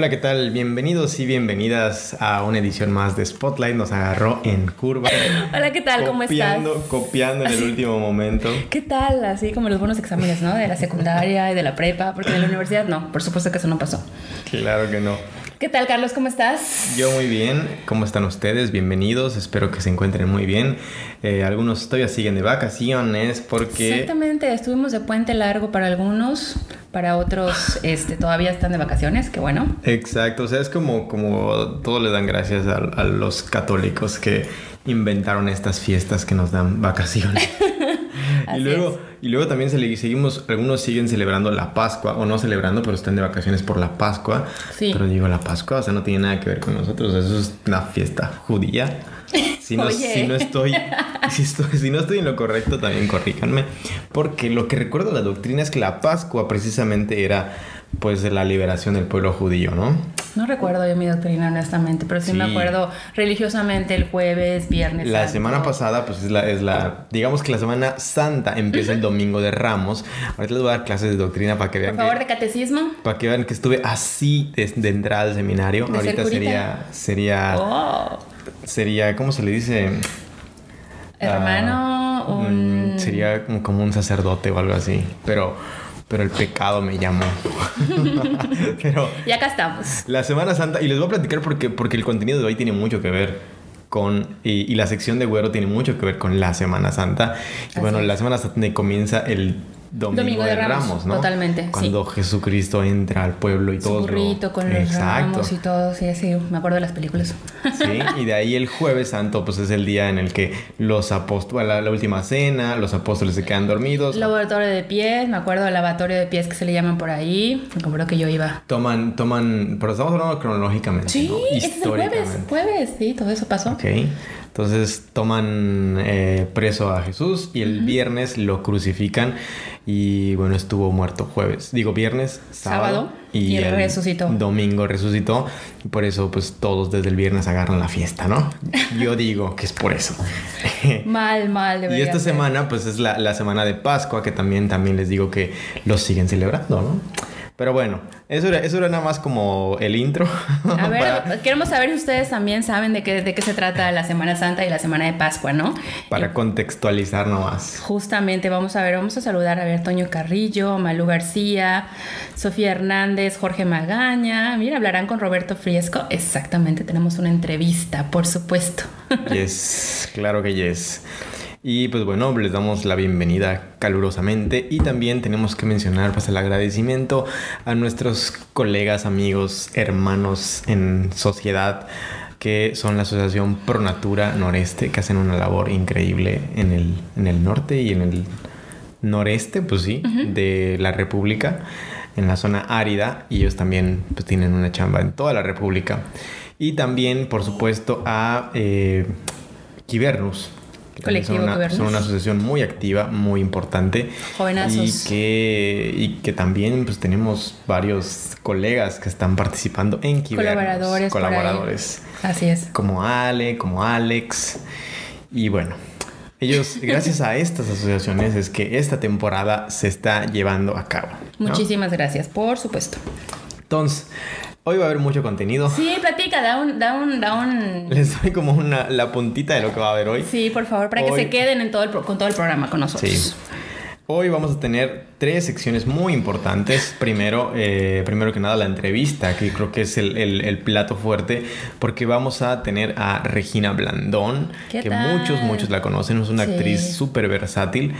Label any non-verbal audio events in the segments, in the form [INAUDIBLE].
Hola, ¿qué tal? Bienvenidos y bienvenidas a una edición más de Spotlight. Nos agarró en curva. [LAUGHS] Hola, ¿qué tal? ¿Cómo estás? Copiando en el último momento. ¿Qué tal? Así como los buenos exámenes, ¿no? De la secundaria y de la prepa, porque en la universidad no, por supuesto que eso no pasó. Claro que no. ¿Qué tal, Carlos? ¿Cómo estás? Yo muy bien. ¿Cómo están ustedes? Bienvenidos. Espero que se encuentren muy bien. Eh, algunos todavía siguen de vacaciones porque... Exactamente. Estuvimos de puente largo para algunos. Para otros este, todavía están de vacaciones. Qué bueno. Exacto. O sea, es como, como todos le dan gracias a, a los católicos que inventaron estas fiestas que nos dan vacaciones. [LAUGHS] y luego, y luego también se seguimos, algunos siguen celebrando la Pascua, o no celebrando, pero están de vacaciones por la Pascua. Sí. Pero digo, la Pascua, o sea, no tiene nada que ver con nosotros, eso es una fiesta judía. Si no, si no estoy, [LAUGHS] si estoy, si no estoy en lo correcto, también corríjanme. Porque lo que recuerdo de la doctrina es que la Pascua precisamente era pues de la liberación del pueblo judío, ¿no? No recuerdo yo mi doctrina honestamente, pero sí, me acuerdo religiosamente el jueves, viernes. La semana pasada, pues es la, es la, digamos que la semana santa empieza el domingo de Ramos. Ahorita les voy a dar clases de doctrina para que vean. Por favor, de catecismo. Para que vean que estuve así de, de entrada al seminario. Ahorita sería, sería, oh. sería, ¿cómo se le dice? Hermano, uh, un... Sería como un sacerdote o algo así, pero pero el pecado me llamó. [LAUGHS] pero y acá estamos. La Semana Santa, y les voy a platicar porque, porque el contenido de hoy tiene mucho que ver con, y, la sección de Güero tiene mucho que ver con la Semana Santa. Y bueno, la Semana Santa comienza el Domingo, de, Ramos, ¿no? Totalmente. Cuando Jesucristo entra al pueblo y todo. burrito con los ramos y todo, sí, sí, me acuerdo de las películas. Sí, y de ahí el Jueves Santo, pues es el día en el que los apóstoles, la, la, última cena, los apóstoles se quedan dormidos. Lavatorio de pies, me acuerdo del lavatorio de pies que se le llaman por ahí, me acuerdo que yo iba. Toman, toman, pero estamos hablando cronológicamente. Sí, ¿no? es el jueves, jueves, sí, todo eso pasó. Ok. Entonces toman eh, preso a Jesús y el viernes lo crucifican y bueno, estuvo muerto jueves, digo viernes, sábado, y, resucitó. Domingo resucitó y por eso pues todos desde el viernes agarran la fiesta, ¿no? Yo digo que es por eso. [LAUGHS] mal, mal. Y esta semana pues es la, la semana de Pascua que también, también les digo que lo siguen celebrando, ¿no? Pero bueno, eso era, eso era nada más como el intro. A ver, [LAUGHS] queremos saber si ustedes también saben de qué, de qué se trata la Semana Santa y la Semana de Pascua, ¿no? Para eh, contextualizar nomás. Justamente, vamos a ver, vamos a saludar a ver Toño Carrillo, Malú García, Sofía Hernández, Jorge Magaña. Mira, hablarán con Roberto Friesco. Exactamente, tenemos una entrevista, por supuesto. [LAUGHS] Yes, claro que yes. Y pues bueno, les damos la bienvenida calurosamente. Y también tenemos que mencionar pues el agradecimiento a nuestros colegas, amigos, hermanos en sociedad que son la Asociación Pro Natura Noreste, que hacen una labor increíble en el, en el norte y en el noreste, pues sí, de la República, en la zona árida, y ellos también pues, tienen una chamba en toda la República. Y también, por supuesto, a eh, Kibernus, Colectivo son una, son una, asociación muy activa, muy importante. Jovenazos. Y que, y que también pues tenemos varios colegas que están participando en Kibernos. Colaboradores. Colaboradores. Así es. Como Ale, como Alex. Y bueno, ellos, [LAUGHS] gracias a estas asociaciones, es que esta temporada se está llevando a cabo. Muchísimas gracias, por supuesto. Entonces, Hoy va a haber mucho contenido. Sí, platica, da un, da un, da un... [LAUGHS] Les doy como una, la puntita de lo que va a haber hoy. Sí, por favor, para que se queden en todo el, con todo el programa con nosotros. Sí. Hoy vamos a tener tres secciones muy importantes. Primero, eh, primero que nada, la entrevista, que creo que es el, el, plato fuerte, porque vamos a tener a Regina Blandón, que muchos, muchos la conocen, es una actriz súper versátil.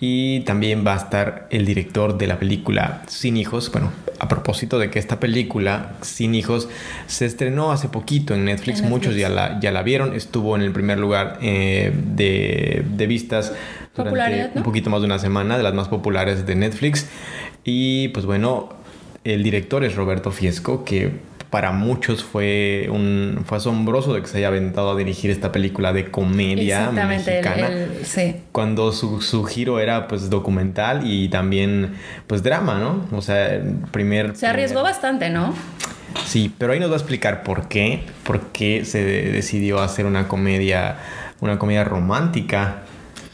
Y también va a estar el director de la película Sin Hijos. Bueno, a propósito de que esta película, Sin Hijos, se estrenó hace poquito en Netflix. Muchos ya la, ya la vieron. Estuvo en el primer lugar eh, de, de vistas durante un poquito más de una semana, de las más populares de Netflix. Y pues bueno, el director es Roberto Fiesco, que para muchos fue un fue asombroso de que se haya aventado a dirigir esta película de comedia mexicana. sí. cuando su, su, giro era pues documental y también pues drama no o sea primer se arriesgó bastante no sí pero ahí nos va a explicar por qué por qué se decidió hacer una comedia una comedia romántica.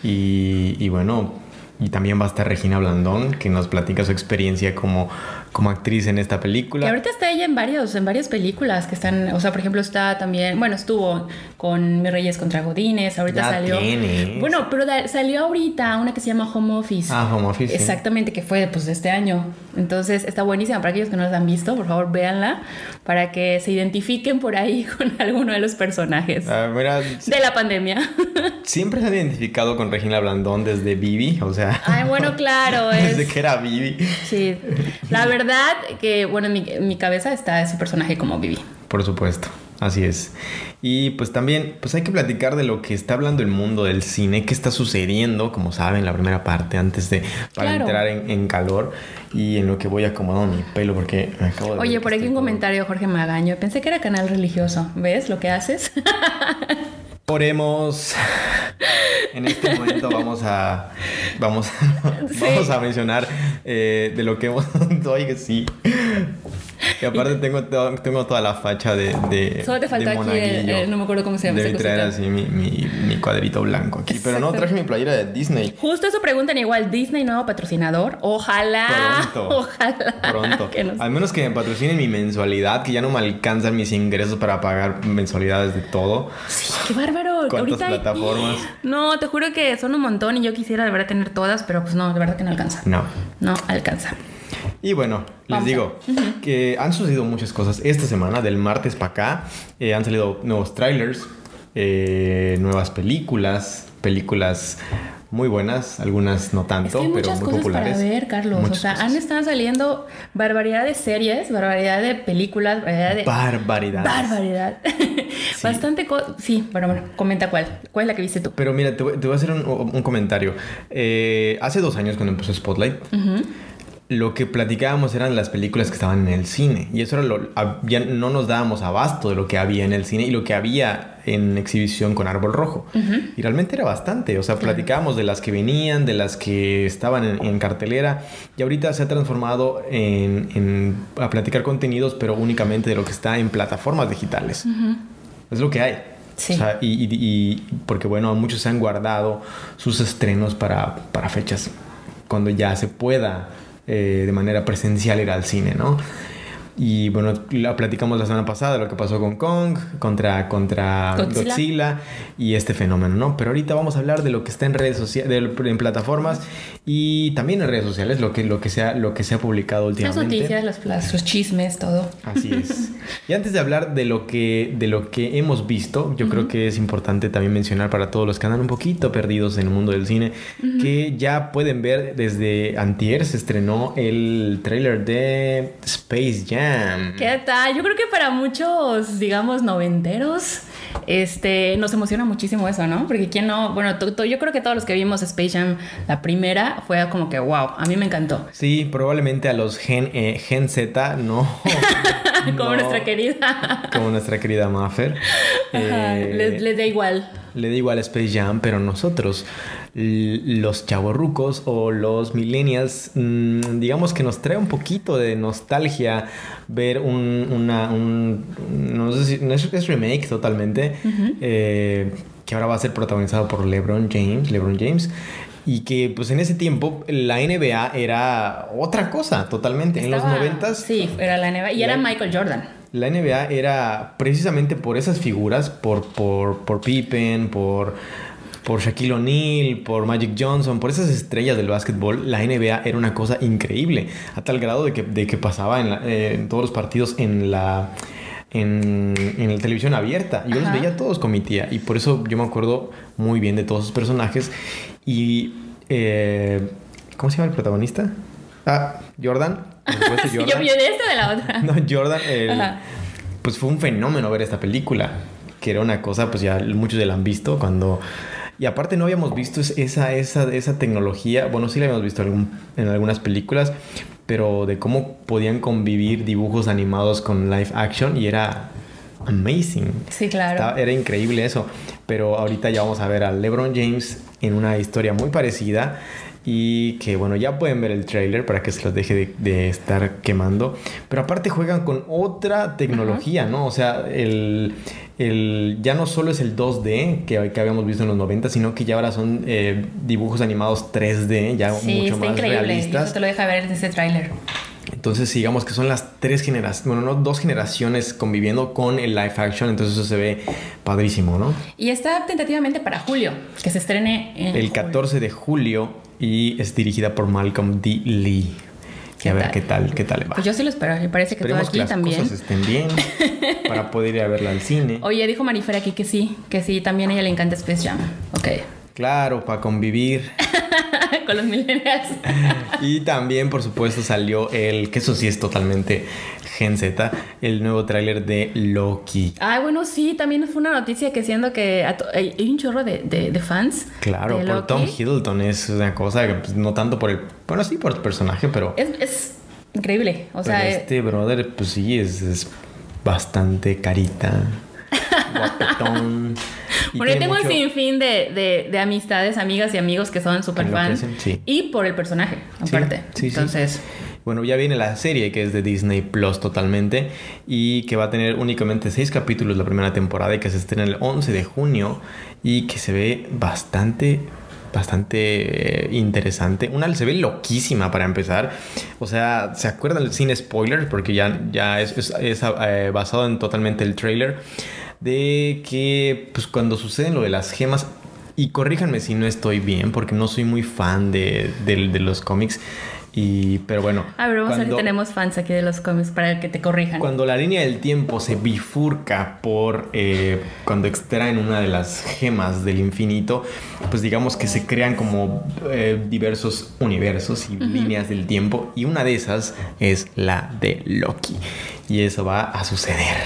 Y, y bueno y también va a estar Regina Blandón, que nos platica su experiencia como, como actriz en esta película. Y ahorita está ella en varios, en varias películas que están, o sea, por ejemplo, está también, bueno, estuvo con Mi Reyes contra Godines, ahorita Ya salió. tienes. Bueno, pero da- salió ahorita una que se llama Home Office. Ah, Home Office. sí. Exactamente, que fue pues de este año. Entonces está buenísima para aquellos que no la han visto, por favor véanla para que se identifiquen por ahí [LAUGHS] con alguno de los personajes Ah, mira, de la pandemia. [LAUGHS] siempre se han identificado con Regina Blandón desde Vivi, o sea, Ay, bueno, claro, [LAUGHS] desde es que era Vivi. sí. La verdad que bueno, en mi, en mi cabeza está ese personaje como Vivi. Por supuesto, así es. Y pues también, pues hay que platicar de lo que está hablando el mundo del cine, qué está sucediendo, como saben, la primera parte, antes de, para Claro. entrar en, en calor y en lo que voy acomodando mi pelo, porque me acabo de... Oye, por aquí un todo- comentario, Jorge Magaño. Pensé que era canal religioso. ¿Ves lo que haces? [LAUGHS] Oremos. [LAUGHS] En este momento vamos a vamos, Sí. vamos a mencionar eh, de lo que hemos [LAUGHS] oye sí. [LAUGHS] Y aparte tengo, tengo toda la facha de, de Solo te faltó de aquí el- monaguillo. el- no me acuerdo cómo se llama Debí esa traer así mi, mi, mi cuadrito blanco aquí. Pero no, traje mi playera de Disney. Justo eso preguntan igual, Disney nuevo patrocinador. Ojalá. Pronto. [LAUGHS] Ojalá. Pronto. que nos- Al menos que me patrocinen mi mensualidad, que ya no me alcanzan mis ingresos para pagar mensualidades de todo. Sí, qué bárbaro. ¿Cuántas Ahorita hay- plataformas? [GASPS] No, te juro que son un montón y yo quisiera de verdad tener todas, pero pues no, de verdad que no alcanza. No. No alcanza. Y bueno, les Vamos a- digo que han sucedido muchas cosas esta semana, del martes para acá. Eh, han salido nuevos trailers, eh, nuevas películas, películas muy buenas, algunas no Es tanto, que hay pero muchas muy cosas populares. para ver, Carlos. Muchas o sea, cosas. han estado saliendo barbaridad de series, barbaridad de películas, barbaridad de. Barbaridades. Barbaridad. [LAUGHS] Bastante. co- sí, bueno, bueno, comenta cuál. ¿Cuál es la que viste tú? Pero mira, te voy, te voy a hacer un, un comentario. Eh, hace dos años cuando empezó Spotlight, lo que platicábamos eran las películas que estaban en el cine. Y eso era lo... Ya no nos dábamos abasto de lo que había en el cine y lo que había en exhibición con Árbol Rojo. Y realmente era bastante. O sea, platicábamos de las que venían, de las que estaban en, en cartelera. Y ahorita se ha transformado en, en- a platicar contenidos, pero únicamente de lo que está en plataformas digitales. Es lo que hay. Sí. O sea, y, y- y- porque bueno, muchos se han guardado sus estrenos para, para fechas cuando ya se pueda eh, de manera presencial ir al cine, ¿no? Y bueno, la platicamos la semana pasada lo que pasó con Kong contra, contra Godzilla. Godzilla. y este fenómeno, ¿no? Pero ahorita vamos a hablar de lo que está en redes sociales, en plataformas y también en redes sociales, lo que, lo que, se, ha, lo que se ha publicado Las últimamente. noticias, los, las- los chismes, todo. Así es. [LAUGHS] Y antes de hablar de lo que, de lo que hemos visto, yo creo que es importante también mencionar para todos los que andan un poquito perdidos en el mundo del cine, que ya pueden ver desde antier se estrenó el tráiler de Space Jam. ¿Qué tal? Yo creo que para muchos, digamos, noventeros, este, nos emociona muchísimo eso, ¿no? Porque quién no, bueno, yo creo que todos los que vimos Space Jam, la primera, fue como que, wow, a mí me encantó. Sí, probablemente a los Gen, eh, Gen Z no. [LAUGHS] como no, nuestra querida. Como nuestra querida Maffer. Ajá, Eh, les, les da igual. Le da igual Space Jam, pero nosotros, los chavorrucos o los millennials, mm, digamos que nos trae un poquito de nostalgia ver un, una, un, no sé si, no es, es remake totalmente, eh, que ahora va a ser protagonizado por LeBron James, LeBron James. Y que pues en ese tiempo la NBA era otra cosa totalmente. en los noventas Sí, era la NBA. Y era Michael Jordan. la NBA era precisamente por esas figuras, por, por, por Pippen, por, por Shaquille O'Neal, por Magic Johnson, por esas estrellas del básquetbol, la NBA era una cosa increíble, a tal grado de que, de que pasaba en, la- eh, en todos los partidos en la... En, en la televisión abierta. Yo los veía todos con mi tía. Y por eso yo me acuerdo muy bien de todos sus personajes. Y. eh, ¿Cómo se llama el protagonista? Ah, Jordan. [LAUGHS] Por supuesto, Sí, yo, yo de esta o de la otra. [LAUGHS] No, Jordan, el- pues fue un fenómeno ver esta película, que era una cosa, pues ya muchos ya la han visto cuando... Y aparte no habíamos visto es- esa, esa, esa tecnología, bueno, sí la habíamos visto algún- en algunas películas, pero de cómo podían convivir dibujos animados con live action y era amazing. Sí, claro. Estaba- era increíble eso. Pero ahorita ya vamos a ver a LeBron James en una historia muy parecida. Y que bueno, ya pueden ver el trailer para que se los deje de, de estar quemando. Pero aparte juegan con otra tecnología, ¿no? O sea, el, el, ya no solo es el 2D que, que habíamos visto en los 90, sino que ya ahora son eh, dibujos animados 3D, ya Sí, mucho está más increíble. realistas. Eso te lo deja ver en ese tráiler. Entonces, digamos que son las tres generaciones, bueno, no, dos generaciones conviviendo con el live action, entonces eso se ve padrísimo, ¿no? Y está tentativamente para julio, que se estrene en El julio. 14 de julio y es dirigida por Malcolm D. Lee. Y ¿Qué a ver tal? qué tal, qué tal le va. Pues yo sí lo espero, me parece que todo Esperemos aquí que las también. cosas estén bien [LAUGHS] para poder ir a verla al cine. Oye, dijo Marifer aquí que sí, que sí, también a ella le encanta Space Jam. Ok. Claro, para convivir. Con los millennials. [LAUGHS] Y también, por supuesto, salió el, que eso sí es totalmente Gen Z, el nuevo tráiler de Loki. Ah, bueno, sí, también fue una noticia que siendo que hay, un chorro de, de- de fans. Claro, de por Loki. Tom Hiddleston es una cosa que pues, no tanto por el, bueno, sí por el personaje, pero, Es, es increíble. O eh, este brother, pues sí, es, es bastante carita, [LAUGHS] guapetón. Tiene tengo mucho- un sinfín de, de, de amistades, amigas y amigos que son super fans. sí. Y por el personaje, aparte. sí, sí. Entonces, Bueno, ya viene la serie que es de Disney Plus totalmente y que va a tener únicamente seis capítulos la primera temporada y que se estrena el 11 de junio y que se ve bastante bastante eh, interesante. Una se ve loquísima para empezar. O sea, ¿se acuerdan del cine spoiler? Porque ya, ya es, es- es, eh, basado en totalmente el trailer. De que pues cuando sucede lo de las gemas. Y corríjanme si no estoy bien, porque no soy muy fan de, de- de los cómics. Y, pero bueno. a ver, vamos a ver si cuando- tenemos fans aquí de los cómics para que te corrijan. cuando la línea del tiempo se bifurca por eh, cuando extraen una de las gemas del infinito, pues digamos que se crean como eh, diversos universos y líneas del tiempo y una de esas es la de Loki y eso va a suceder.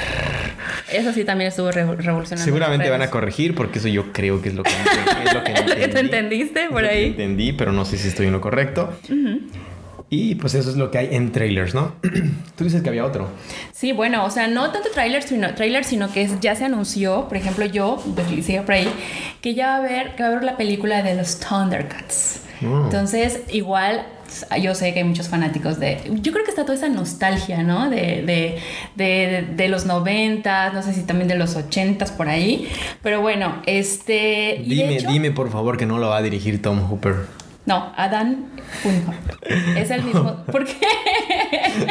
Eso sí también estuvo re- revolucionando. Seguramente van a corregir porque eso yo creo que es lo que, es lo que, Es [LAUGHS] lo que tú entendí. entendiste Es por lo que ahí. Entendí, pero no sé si estoy en lo correcto. Y pues eso es lo que hay en trailers, ¿no? [CLEARS THROAT] Tú dices que había otro. Sí, bueno, o sea, no tanto trailer, sino, trailer, sino que es- ya se anunció, por ejemplo, yo, decía por ahí, que ya va a haber, que va a haber la película de los Thundercats. Mm. Entonces, igual, yo sé que hay muchos fanáticos de... Yo creo que está toda esa nostalgia, ¿no? De, de, de, de los 90, no sé si también de los 80 por ahí. Pero bueno, este... Dime, hecho- dime por favor que no lo va a dirigir Tom Hooper. No, Adán Funhorn. Es el mismo... [LAUGHS] ¿Por qué?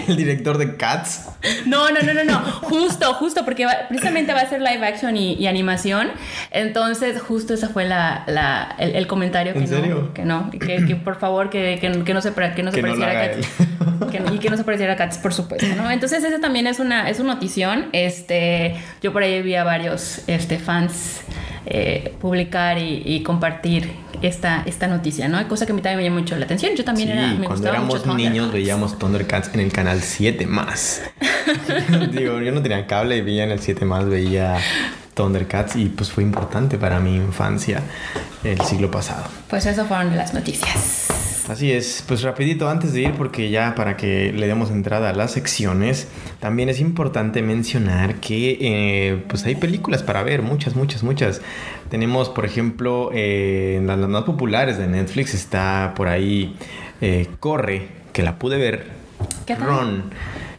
El director de Cats. No, no, no, no, no. Justo, justo, porque va- precisamente va a ser live action y, y animación. Entonces, justo esa fue la, la- el, el comentario que ¿En no, serio? que no, que, que por favor que, que, que no se que no se Que no pareciera a Cats. Y que no se pareciera a Cats, por supuesto, ¿no? Entonces, esa también es una, es una notición. Este, yo por ahí vi a varios este, fans eh, publicar y, y compartir esta, esta noticia, ¿no? Cosa que a mí también me llamó mucho la atención. Yo también Sí, era, me cuando éramos mucho niños veíamos Thundercats en el canal 7 más. [LAUGHS] [LAUGHS] Digo, yo no tenía cable y veía en el 7 más, veía Thundercats y pues fue importante para mi infancia el siglo pasado. Pues eso fueron las noticias. Así es, pues rapidito antes de ir porque ya para que le demos entrada a las secciones, también es importante mencionar que eh, pues hay películas para ver, muchas, muchas, muchas. Tenemos, por ejemplo, eh, las, las más populares de Netflix está por ahí eh, Corre, que la pude ver. ¿Qué tal? Ron.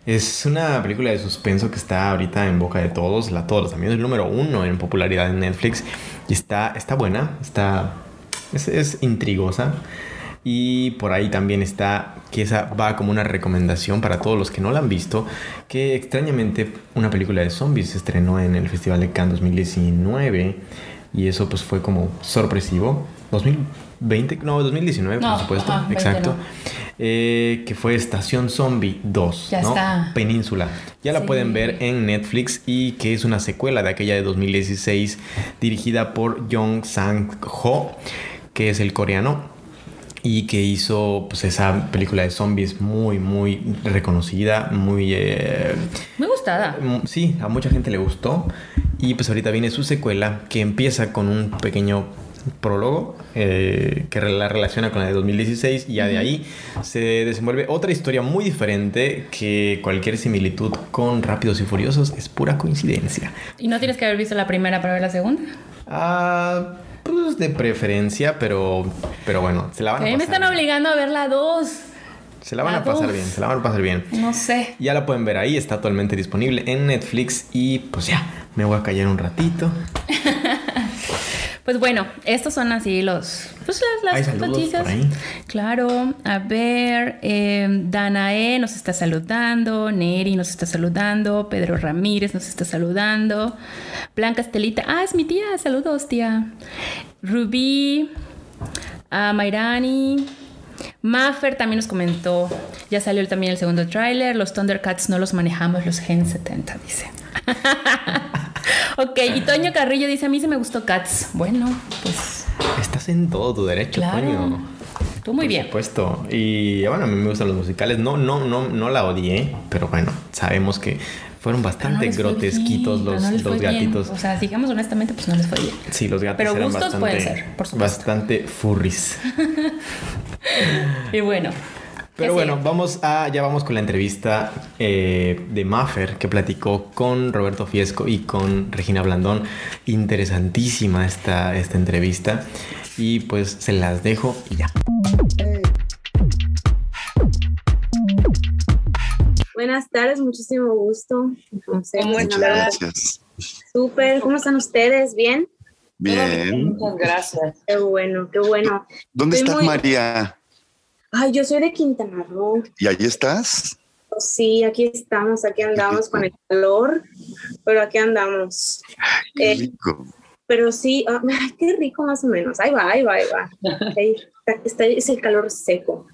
Es una película de suspenso que está ahorita en boca de todos, la todos también es el número uno en popularidad en Netflix y está, está buena, está es, es intrigosa. Y por ahí también está, que esa va como una recomendación para todos los que no la han visto, que extrañamente una película de zombies se estrenó en el Festival de Cannes 2019 y eso pues fue como sorpresivo. 2020, no, 2019 No, por supuesto, ajá, 20 exacto. Eh, que fue Estación Zombie 2, Ya ¿no? está. Península. Ya la pueden ver en Netflix y que es una secuela de aquella de 2016 dirigida por Jong Sang-ho, que es el coreano y que hizo pues esa película de zombies muy muy reconocida, muy eh, Muy gustada. Mm, Sí, a mucha gente le gustó. Y pues ahorita viene su secuela que empieza con un pequeño prólogo eh, que la relaciona con la de 2016 y ya de ahí se desenvuelve otra historia muy diferente que cualquier similitud con Rápidos y Furiosos es pura coincidencia. ¿Y no tienes que haber visto la primera para ver la segunda? Ah, pues de preferencia, pero, pero bueno, se la van A a mí me están bien. obligando a ver la dos. Se la van la a pasar dos. bien, se la van a pasar bien. No sé. Ya la pueden ver ahí, está actualmente disponible en Netflix y pues ya, Me voy a callar un ratito. [LAUGHS] Pues bueno, estos son así los pues las, noticias. Claro, a ver, eh, Danae nos está saludando, Neri nos está saludando, Pedro Ramírez nos está saludando, Blanca Estelita, ah, es mi tía, saludos tía. Rubí, a Mairani, Maffer también nos comentó, ya salió también el segundo tráiler, los Thundercats no los manejamos los Gen 70, dice. [LAUGHS] ok, y Toño Carrillo dice, a mí se me gustó Cats. Bueno, pues... Estás en todo tu derecho, Toño. Tú muy bien. Por supuesto. Y bueno, a mí me gustan los musicales. No, no, no, no la odié, pero bueno, sabemos que fueron bastante grotesquitos los, los gatitos. O sea, digamos honestamente, pues no les fue bien. Sí, los gatos pero eran gustos bastante, pueden ser, por supuesto. bastante furries. [LAUGHS] y bueno, pero bueno, vamos a, ya vamos con la entrevista eh, de Maffer que platicó con Roberto Fiesco y con Regina Blandón. Interesantísima esta, esta entrevista. Y pues se las dejo y ya. Buenas tardes, muchísimo gusto. Muchas gracias. Súper, ¿cómo están ustedes? ¿Bien? Bien. Muchas gracias. Qué bueno, qué bueno. ¿Dónde estás, María? Ay, yo soy de Quintana Roo. ¿Y ahí estás? Sí, aquí estamos, aquí andamos con el calor, pero aquí andamos. Qué eh, rico. Pero sí, ah, [LAUGHS] qué rico más o menos. Ahí va, ahí va, ahí va. [LAUGHS] Ahí está, es el calor seco.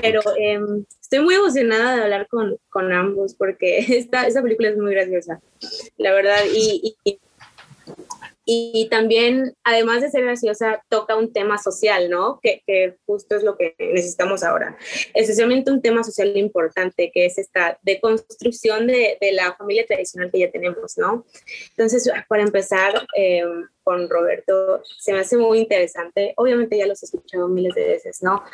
Pero em, estoy muy emocionada de hablar con, con ambos porque [LAUGHS] esta, esta película es muy graciosa, la verdad. y, y y también, además de ser graciosa, toca un tema social, ¿no? Que, que, justo es lo que necesitamos ahora. Especialmente un tema social importante, que es esta deconstrucción de, de la familia tradicional que ya tenemos, ¿no? Entonces, para empezar em, con Roberto, se me hace muy interesante. Obviamente ya los he escuchado miles de veces, ¿no?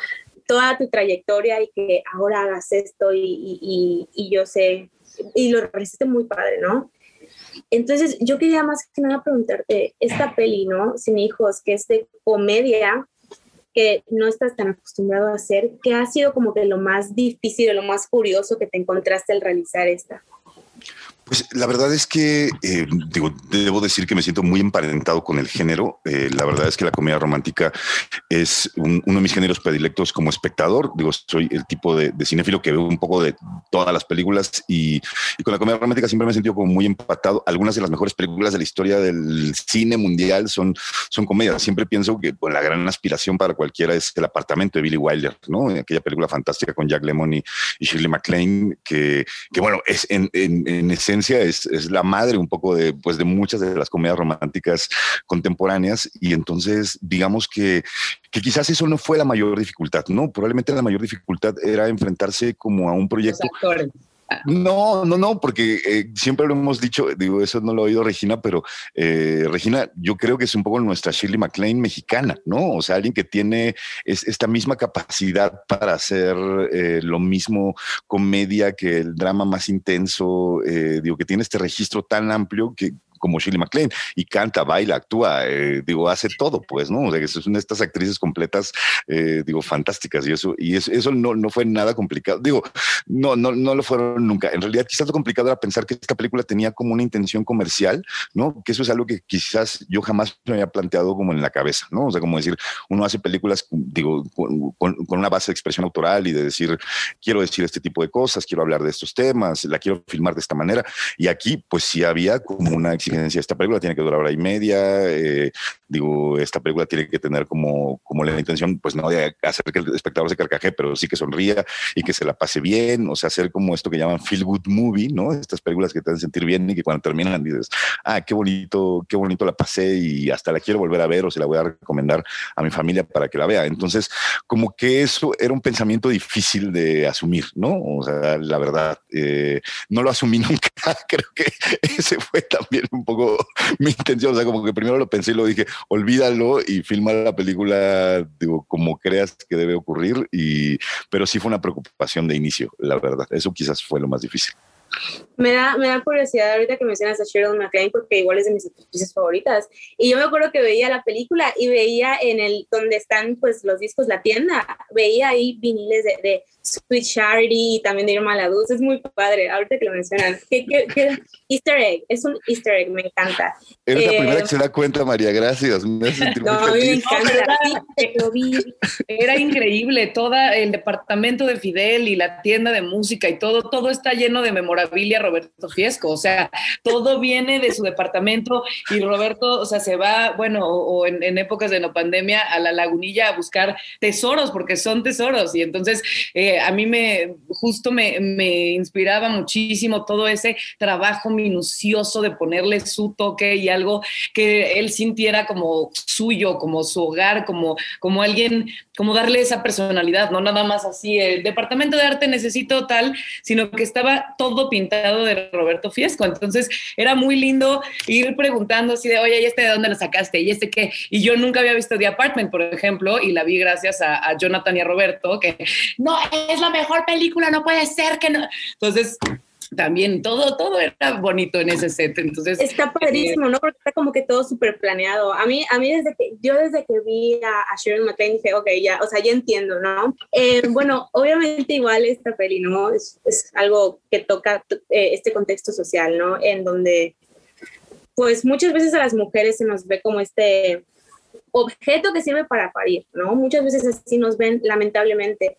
Toda tu trayectoria y que ahora hagas esto y, y, yo sé, y lo realizaste muy padre, ¿no? Entonces, yo quería más que nada preguntarte, esta peli, ¿no? Sin hijos, que es de comedia, que no estás tan acostumbrado a hacer, ¿qué ha sido como que lo más difícil o lo más curioso que te encontraste al realizar esta? Pues la verdad es que eh, digo, debo decir que me siento muy emparentado con el género. Eh, la verdad es que la comedia romántica es uno de mis géneros predilectos como espectador. Digo, soy el tipo de, cinéfilo que veo un poco de todas las películas y, con la comedia romántica siempre me he sentido como muy empatado. Algunas de las mejores películas de la historia del cine mundial son, son comedias. Siempre pienso que pues, la gran aspiración para cualquiera es el apartamento de Billy Wilder, ¿no? Aquella película fantástica con Jack Lemmon y, Shirley MacLaine, que, que bueno, es en, en, es, la madre un poco de, pues, de muchas de las comedias románticas contemporáneas y entonces digamos que, que quizás eso no fue la mayor dificultad, ¿no? Probablemente la mayor dificultad era enfrentarse como a un proyecto no, no, no, porque eh, siempre lo hemos dicho, digo, eso no lo ha oído Regina, pero eh, Regina, yo creo que es un poco nuestra Shirley MacLaine mexicana, ¿no? O sea, alguien que tiene esta misma capacidad para hacer eh, lo mismo comedia que el drama más intenso, digo, que tiene este registro tan amplio que como Shirley MacLaine y canta, baila, actúa, eh, digo, hace todo, pues, ¿no? O sea, que son estas actrices completas, eh, digo, fantásticas y eso, y eso, no, no fue nada complicado. Digo, no, no, no lo fueron nunca. En realidad, quizás lo complicado era pensar que esta película tenía como una intención comercial, ¿no? Que eso es algo que quizás yo jamás me había planteado como en la cabeza, ¿no? O sea, como decir, uno hace películas, digo, con, con una base de expresión autoral y de decir, quiero decir este tipo de cosas, quiero hablar de estos temas, la quiero filmar de esta manera. Y aquí, pues sí había como una esta película tiene que durar hora y media, eh, digo, esta película tiene que tener como, como la intención, pues no de hacer que el espectador se carcaje, pero sí que sonría y que se la pase bien, o sea, hacer como esto que llaman feel good movie, ¿no? Estas películas que te hacen sentir bien y que cuando terminan dices, ah, qué bonito, qué bonito la pasé y hasta la quiero volver a ver o se la voy a recomendar a mi familia para que la vea. Entonces, como que eso era un pensamiento difícil de asumir, ¿no? O sea, la verdad, eh, no lo asumí [LAUGHS] nunca. Creo que ese fue también un poco mi intención. O sea, como que primero lo pensé y lo dije, olvídalo y filma la película, digo, como creas que debe ocurrir. Y, pero sí fue una preocupación de inicio, la verdad. Eso quizás fue lo más difícil. Me da, me da curiosidad ahorita que mencionas a Cheryl McLean porque igual es de mis actrices favoritas. Y yo me acuerdo que veía la película y veía en el donde están pues los discos, la tienda, veía ahí viniles de, de Sweet Charity y también de Irma la Dulce. Es muy padre, ahorita que lo mencionan. [LAUGHS] ¿Qué, qué, Easter egg, es un Easter egg, me encanta. Eres la primera eh, que se da cuenta, María, gracias. Me no, a mí me encanta. lo vi. Era increíble, todo el departamento de Fidel y la tienda de música y todo, todo está lleno de memorabilia Roberto Fiesco, o sea, todo viene de su departamento y Roberto, o sea, se va, bueno, o, en, épocas de no pandemia a la lagunilla a buscar tesoros, porque son tesoros, y entonces eh, a mí me, justo me, me inspiraba muchísimo todo ese trabajo minucioso de ponerle su toque y algo que él sintiera como suyo, como su hogar, como, como alguien, como darle esa personalidad, no nada más así, el departamento de arte necesito tal, sino que estaba todo pintado de Roberto Fiesco. Entonces era muy lindo ir preguntando así de, oye, ¿y este de dónde lo sacaste? ¿Y este qué? Y yo nunca había visto The Apartment, por ejemplo, y la vi gracias a, a Jonathan y a Roberto, que no, es la mejor película, no puede ser que no. Entonces, también todo, todo era bonito en ese set. Entonces, está padrísimo, ¿no? Porque está como que todo súper planeado. A mí, a mí desde que, yo desde que vi a, a Sharon McLean dije, ok, ya, o sea, ya entiendo, ¿no? Eh, bueno, obviamente igual esta peli, ¿no? Es, es algo que toca eh, este contexto social, ¿no? En donde, pues muchas veces a las mujeres se nos ve como este objeto que sirve para parir, ¿no? Muchas veces así nos ven, lamentablemente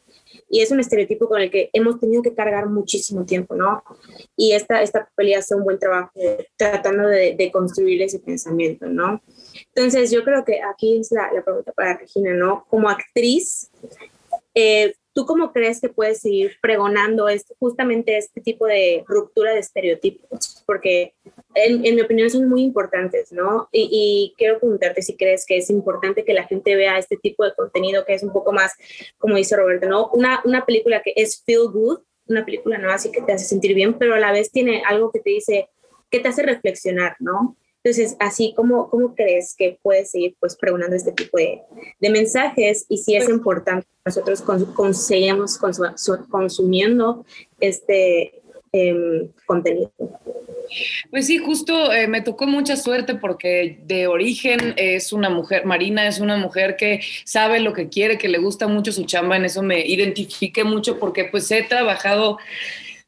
y es un estereotipo con el que hemos tenido que cargar muchísimo tiempo, ¿no? Y esta, esta pelea hace un buen trabajo tratando de, de, construir ese pensamiento, ¿no? Entonces yo creo que aquí es la, la pregunta para Regina, ¿no? Como actriz, eh, ¿tú cómo crees que puedes seguir pregonando justamente este tipo de ruptura de estereotipos? Porque en, en mi opinión son muy importantes, ¿no? Y, y, quiero preguntarte si crees que es importante que la gente vea este tipo de contenido que es un poco más, como dice Roberto, ¿no? Una, una película que es feel good, una película no así que te hace sentir bien, pero a la vez tiene algo que te dice, que te hace reflexionar, ¿no? Entonces, así como, ¿cómo crees que puedes seguir pues preguntando este tipo de, de mensajes y si es pues importante que nosotros con, seguimos consumiendo este eh, contenido? Pues sí, justo eh, me tocó mucha suerte porque de origen es una mujer, Marina es una mujer que sabe lo que quiere, que le gusta mucho su chamba, en eso me identifiqué mucho porque pues he trabajado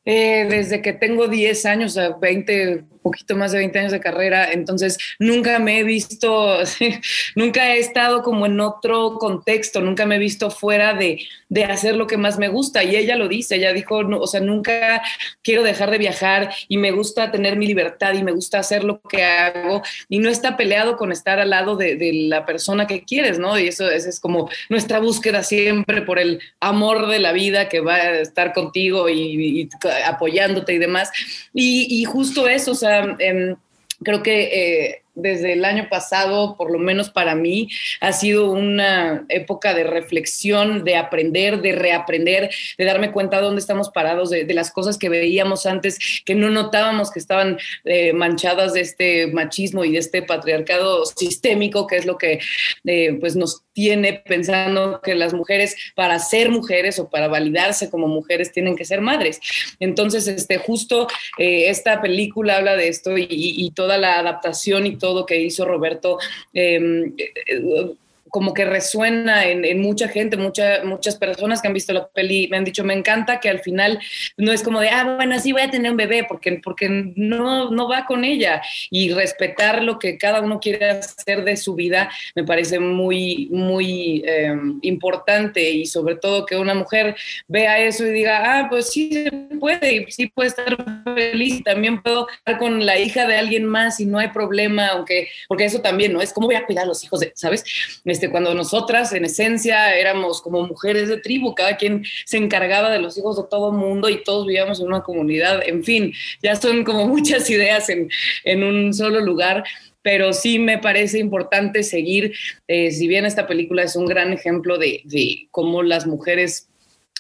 eh, desde que tengo 10 años, a 20, poquito más de 20 años de carrera, entonces nunca me he visto, [LAUGHS] nunca he estado como en otro contexto, nunca me he visto fuera de, de hacer lo que más me gusta. Y ella lo dice, ella dijo, o sea, nunca quiero dejar de viajar y me gusta tener mi libertad y me gusta hacer lo que hago y no está peleado con estar al lado de, de la persona que quieres, ¿no? Y eso, eso, es como nuestra búsqueda siempre por el amor de la vida que va a estar contigo y, y apoyándote y demás. Y, y justo eso, o sea, Em, creo que eh, desde el año pasado, por lo menos para mí, ha sido una época de reflexión, de aprender, de reaprender, de darme cuenta de dónde estamos parados, de, las cosas que veíamos antes, que no notábamos que estaban eh, manchadas de este machismo y de este patriarcado sistémico, que es lo que eh, pues nos tiene pensando que las mujeres, para ser mujeres o para validarse como mujeres, tienen que ser madres. Entonces, este, justo eh, esta película habla de esto y, y, toda la adaptación y todo que hizo Roberto. Eh, eh, como que resuena en, mucha gente, muchas personas que han visto la peli me han dicho, me encanta que al final no es como de, ah, bueno, sí voy a tener un bebé, porque, porque no, no va con ella. Y respetar lo que cada uno quiere hacer de su vida me parece muy, muy em, importante y sobre todo que una mujer vea eso y diga, ah, pues sí se puede, sí puede estar feliz, también puedo estar con la hija de alguien más y no hay problema, aunque, porque eso también, ¿no? Es como voy a cuidar a los hijos de, ¿sabes? Este, este, cuando nosotras en esencia éramos como mujeres de tribu, cada quien se encargaba de los hijos de todo mundo y todos vivíamos en una comunidad, en fin, ya son como [LAUGHS] muchas ideas en, en un solo lugar pero sí me parece importante seguir, eh, si bien esta película es un gran ejemplo de, de cómo las mujeres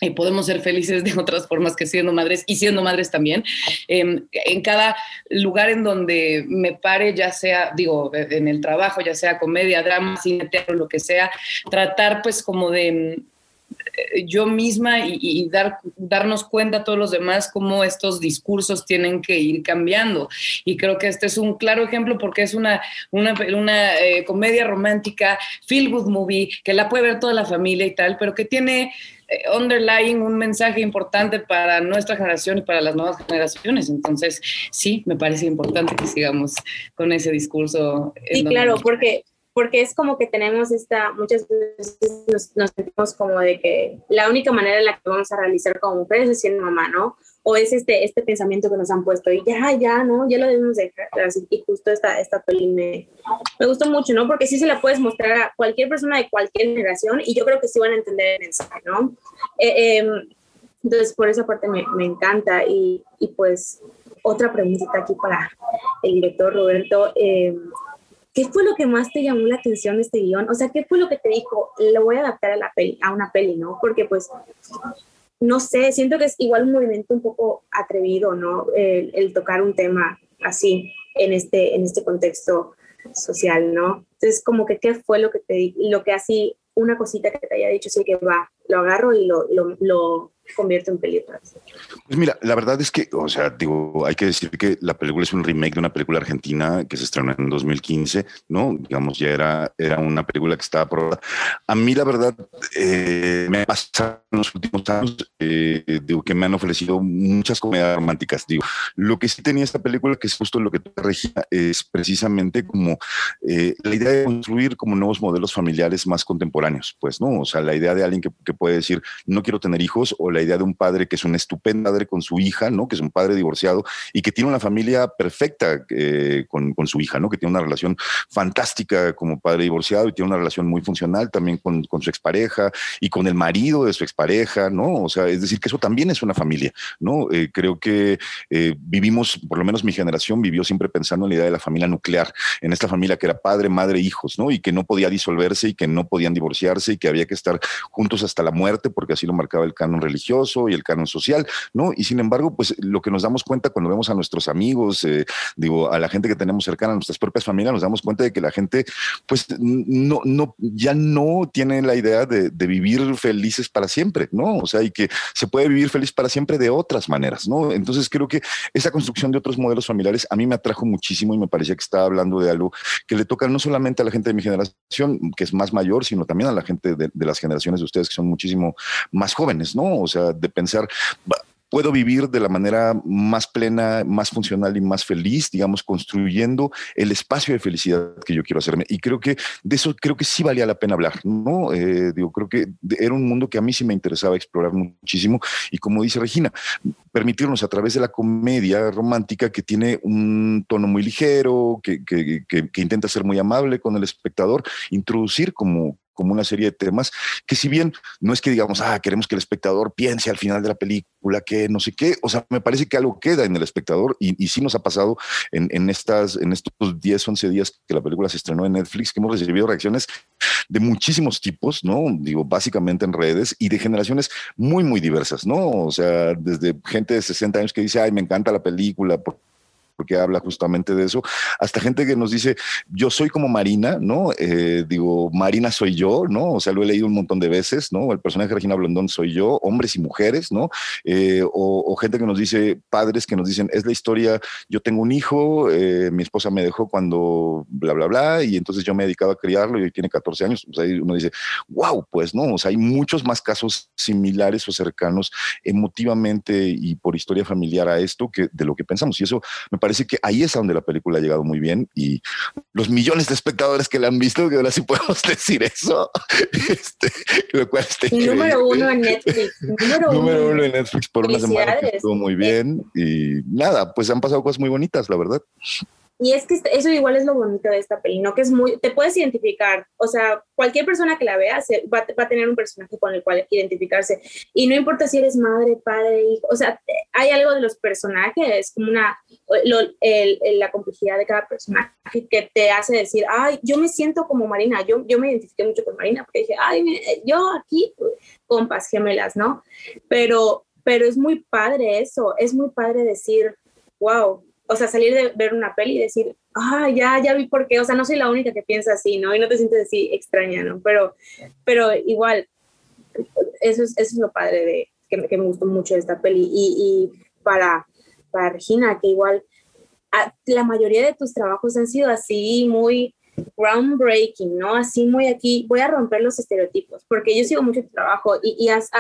y podemos ser felices de otras formas que siendo madres y siendo madres también. Em, en cada lugar en donde me pare, ya sea, digo, en el trabajo, ya sea comedia, drama, cine, teatro, lo que sea, tratar pues como de eh, yo misma y, dar, darnos cuenta a todos los demás cómo estos discursos tienen que ir cambiando. Y creo que este es un claro ejemplo porque es una, una, una eh, comedia romántica, feel good movie, que la puede ver toda la familia y tal, pero que tiene eh, underlying un mensaje importante para nuestra generación y para las nuevas generaciones. Entonces, sí, me parece importante que sigamos con ese discurso. Sí, claro, porque porque es como que tenemos esta, muchas veces nos, sentimos como de que la única manera en la que vamos a realizar como mujeres es siendo mamá, ¿no? O es este, este pensamiento que nos han puesto y ya, ya, ¿no? Ya lo debemos dejar. Y justo esta, esta peli me, me gustó mucho, ¿no? Porque sí se la puedes mostrar a cualquier persona de cualquier generación y yo creo que sí van a entender el mensaje, ¿no? Eh, em, entonces, por esa parte me, me encanta y, y, pues otra preguntita aquí para el director Roberto. Eh, ¿Qué fue lo que más te llamó la atención de este guion? O sea, ¿qué fue lo que te dijo, lo voy a adaptar a, la peli, a una peli, ¿no? Porque pues, no sé, siento que es igual un movimiento un poco atrevido, ¿no? El, tocar un tema así en este, en este contexto social, ¿no? Entonces, como que, ¿qué fue lo que te, lo que así, una cosita que te haya dicho, sí que va, lo agarro y lo, lo, lo convierto en película. Pues mira, la verdad es que, o sea, digo, hay que decir que la película es un remake de una película argentina que se estrenó en 2015, ¿no? Digamos, ya era, era una película que estaba probada. A mí, la verdad, eh, me ha pasado en los últimos años, eh, digo, que me han ofrecido muchas comedias románticas, digo. Lo que sí tenía esta película, que es justo lo que tú regía, es precisamente como eh, la idea de construir como nuevos modelos familiares más contemporáneos, pues, ¿no? O sea, la idea de alguien que, que puede decir, no quiero tener hijos, o la idea de un padre que es un estupendo padre con su hija, ¿no? Que es un padre divorciado y que tiene una familia perfecta eh, con, su hija, ¿no? Que tiene una relación fantástica como padre divorciado y tiene una relación muy funcional también con, con su expareja y con el marido de su expareja, ¿no? O sea, es decir, que eso también es una familia, ¿no? Eh, creo que eh, vivimos, por lo menos mi generación vivió siempre pensando en la idea de la familia nuclear, en esta familia que era padre, madre, hijos, ¿no? Y que no podía disolverse y que no podían divorciarse y que había que estar juntos hasta la muerte porque así lo marcaba el canon religioso y el canon social, ¿no? Y sin embargo, pues lo que nos damos cuenta cuando vemos a nuestros amigos, eh, digo, a la gente que tenemos cercana, a nuestras propias familias, nos damos cuenta de que la gente, pues, no, no, ya no tiene la idea de, vivir felices para siempre, ¿no? O sea, y que se puede vivir feliz para siempre de otras maneras, ¿no? Entonces creo que esa construcción de otros modelos familiares a mí me atrajo muchísimo y me parecía que estaba hablando de algo que le toca no solamente a la gente de mi generación, que es más mayor, sino también a la gente de, las generaciones de ustedes que son muchísimo más jóvenes, ¿no? De pensar, puedo vivir de la manera más plena, más funcional y más feliz, digamos, construyendo el espacio de felicidad que yo quiero hacerme. Y creo que de eso creo que sí valía la pena hablar, ¿no? Eh, digo, creo que era un mundo que a mí sí me interesaba explorar muchísimo. Y como dice Regina, permitirnos a través de la comedia romántica que tiene un tono muy ligero, que intenta ser muy amable con el espectador, introducir como, como una serie de temas que si bien no es que digamos, ah, queremos que el espectador piense al final de la película que no sé qué, o sea, me parece que algo queda en el espectador y, sí nos ha pasado en, en, estas, en estos 10, 11 días que la película se estrenó en Netflix, que hemos recibido reacciones de muchísimos tipos, ¿no? Digo, básicamente en redes y de generaciones muy, muy diversas, ¿no? O sea, desde gente de 60 años que dice, ay, me encanta la película, porque habla justamente de eso, hasta gente que nos dice, yo soy como Marina, ¿no? Eh, digo, Marina soy yo, ¿no? O sea, lo he leído un montón de veces, ¿no? El personaje de Regina Blondón soy yo, hombres y mujeres, ¿no? Eh, o, gente que nos dice, padres que nos dicen, es la historia, yo tengo un hijo, eh, mi esposa me dejó cuando bla, bla, bla, y entonces yo me he dedicado a criarlo y hoy tiene 14 años. O sea, uno dice, wow, pues no, o sea, hay muchos más casos similares o cercanos emotivamente y por historia familiar a esto que de lo que pensamos. Y eso me parece que ahí es donde la película ha llegado muy bien y los millones de espectadores que la han visto, que ahora sí podemos [LAUGHS] decir eso, [LAUGHS] este, lo cual está Número uno en Netflix. Número, número uno en Netflix por una semana que estuvo muy bien y nada, pues han pasado cosas muy bonitas, la verdad. Y es que eso igual es lo bonito de esta peli, ¿no? Que es muy, te puedes identificar, o sea, cualquier persona que la vea va, va, a tener un personaje con el cual identificarse. Y no importa si eres madre, padre, hijo, o sea, hay algo de los personajes, como una, lo, el, la complejidad de cada personaje que te hace decir, ay, yo me siento como Marina, yo, yo me identifiqué mucho con Marina, porque dije, ay, yo aquí, compas gemelas, ¿no? Pero, pero es muy padre eso, es muy padre decir, wow, o sea, salir de ver una peli y decir, ah, ya, ya vi por qué, o sea, no soy la única que piensa así, ¿no? Y no te sientes así extraña, ¿no? Pero, pero igual, eso es, eso es lo padre de que, que me gustó mucho de esta peli. Y, y para, para Regina, que igual la mayoría de tus trabajos han sido así muy groundbreaking, ¿no? Así muy aquí, voy a romper los estereotipos, porque yo sigo mucho tu trabajo y, has,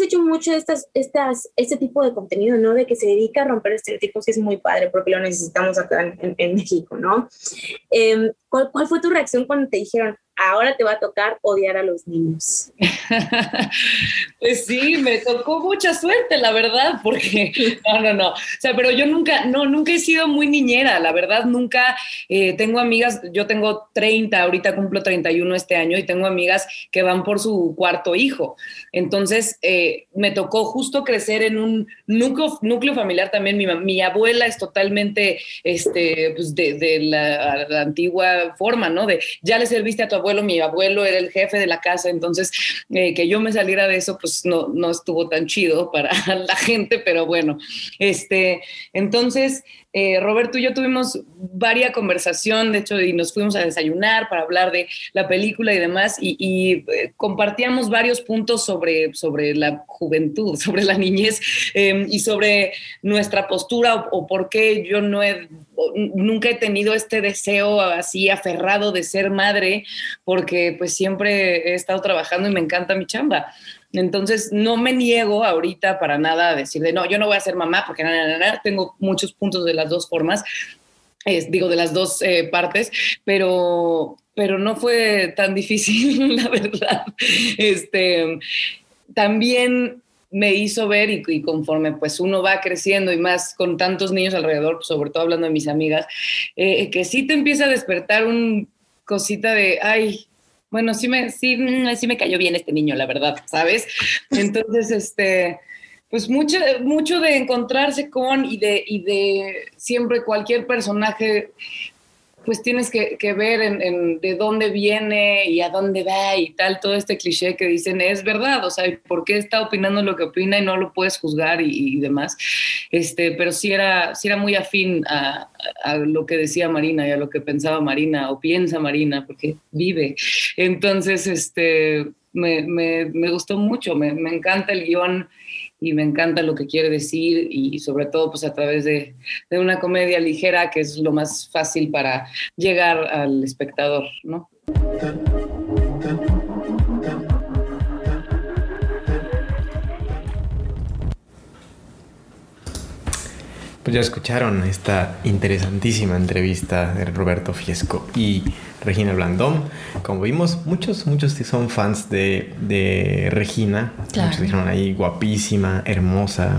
hecho mucho estas, estas, este tipo de contenido, ¿no? De que se dedica a romper estereotipos, que es muy padre, porque lo necesitamos acá en, en, México, ¿no? Eh, ¿cuál, ¿Cuál fue tu reacción cuando te dijeron, ahora te va a tocar odiar a los niños. [LAUGHS] pues sí, me tocó mucha suerte, la verdad, porque [LAUGHS] no, no, no. O sea, pero yo nunca, no, nunca he sido muy niñera, la verdad, nunca eh, tengo amigas, yo tengo 30, ahorita cumplo 31 este año y tengo amigas que van por su cuarto hijo. Entonces, eh, me tocó justo crecer en un núcleo, núcleo familiar también. Mi, mi abuela es totalmente este, pues de, de la, la, antigua forma, ¿no? De ya le serviste a tu abuelo, mi abuelo era el jefe de la casa, entonces eh, que yo me saliera de eso, pues no, no estuvo tan chido para [LAUGHS] la gente, pero bueno, este, entonces eh, Roberto y yo tuvimos varias conversación, de hecho, y nos fuimos a desayunar para hablar de la película y demás, y, eh, compartíamos varios puntos sobre, sobre la juventud, [LAUGHS] sobre la niñez eh, y sobre nuestra postura o, o, por qué yo no he, nunca he tenido este deseo así aferrado de ser madre, porque pues siempre he estado trabajando y me encanta mi chamba. Entonces, no me niego ahorita para nada a decir de no, yo no voy a ser mamá porque na, tengo muchos puntos de las dos formas, digo, de las dos eh, partes, pero, pero no fue tan difícil, [LAUGHS] la verdad. Este, también me hizo ver y, y, conforme pues uno va creciendo y más con tantos niños alrededor, sobre todo hablando de mis amigas, eh, que sí te empieza a despertar un cosita de, ay, bueno, sí me, sí, sí me cayó bien este niño, la verdad, ¿sabes? Entonces, este, pues mucho, mucho de encontrarse con y de, y de siempre cualquier personaje, pues tienes que, ver en, de dónde viene y a dónde va y tal, todo este cliché que dicen es verdad, o sea, ¿por qué está opinando lo que opina y no lo puedes juzgar y, demás? Este, pero sí era, sí era muy afín a, a, lo que decía Marina y a lo que pensaba Marina o piensa Marina, porque vive. Entonces, este, me, me, me gustó mucho, me, me encanta el guion y me encanta lo que quiere decir y sobre todo pues a través de, de, una comedia ligera que es lo más fácil para llegar al espectador, ¿no? Pues ya escucharon esta interesantísima entrevista de Roberto Fiesco y Regina Blandón. Como vimos, muchos, muchos son fans de, de Regina. Claro. Muchos dijeron ahí guapísima, hermosa.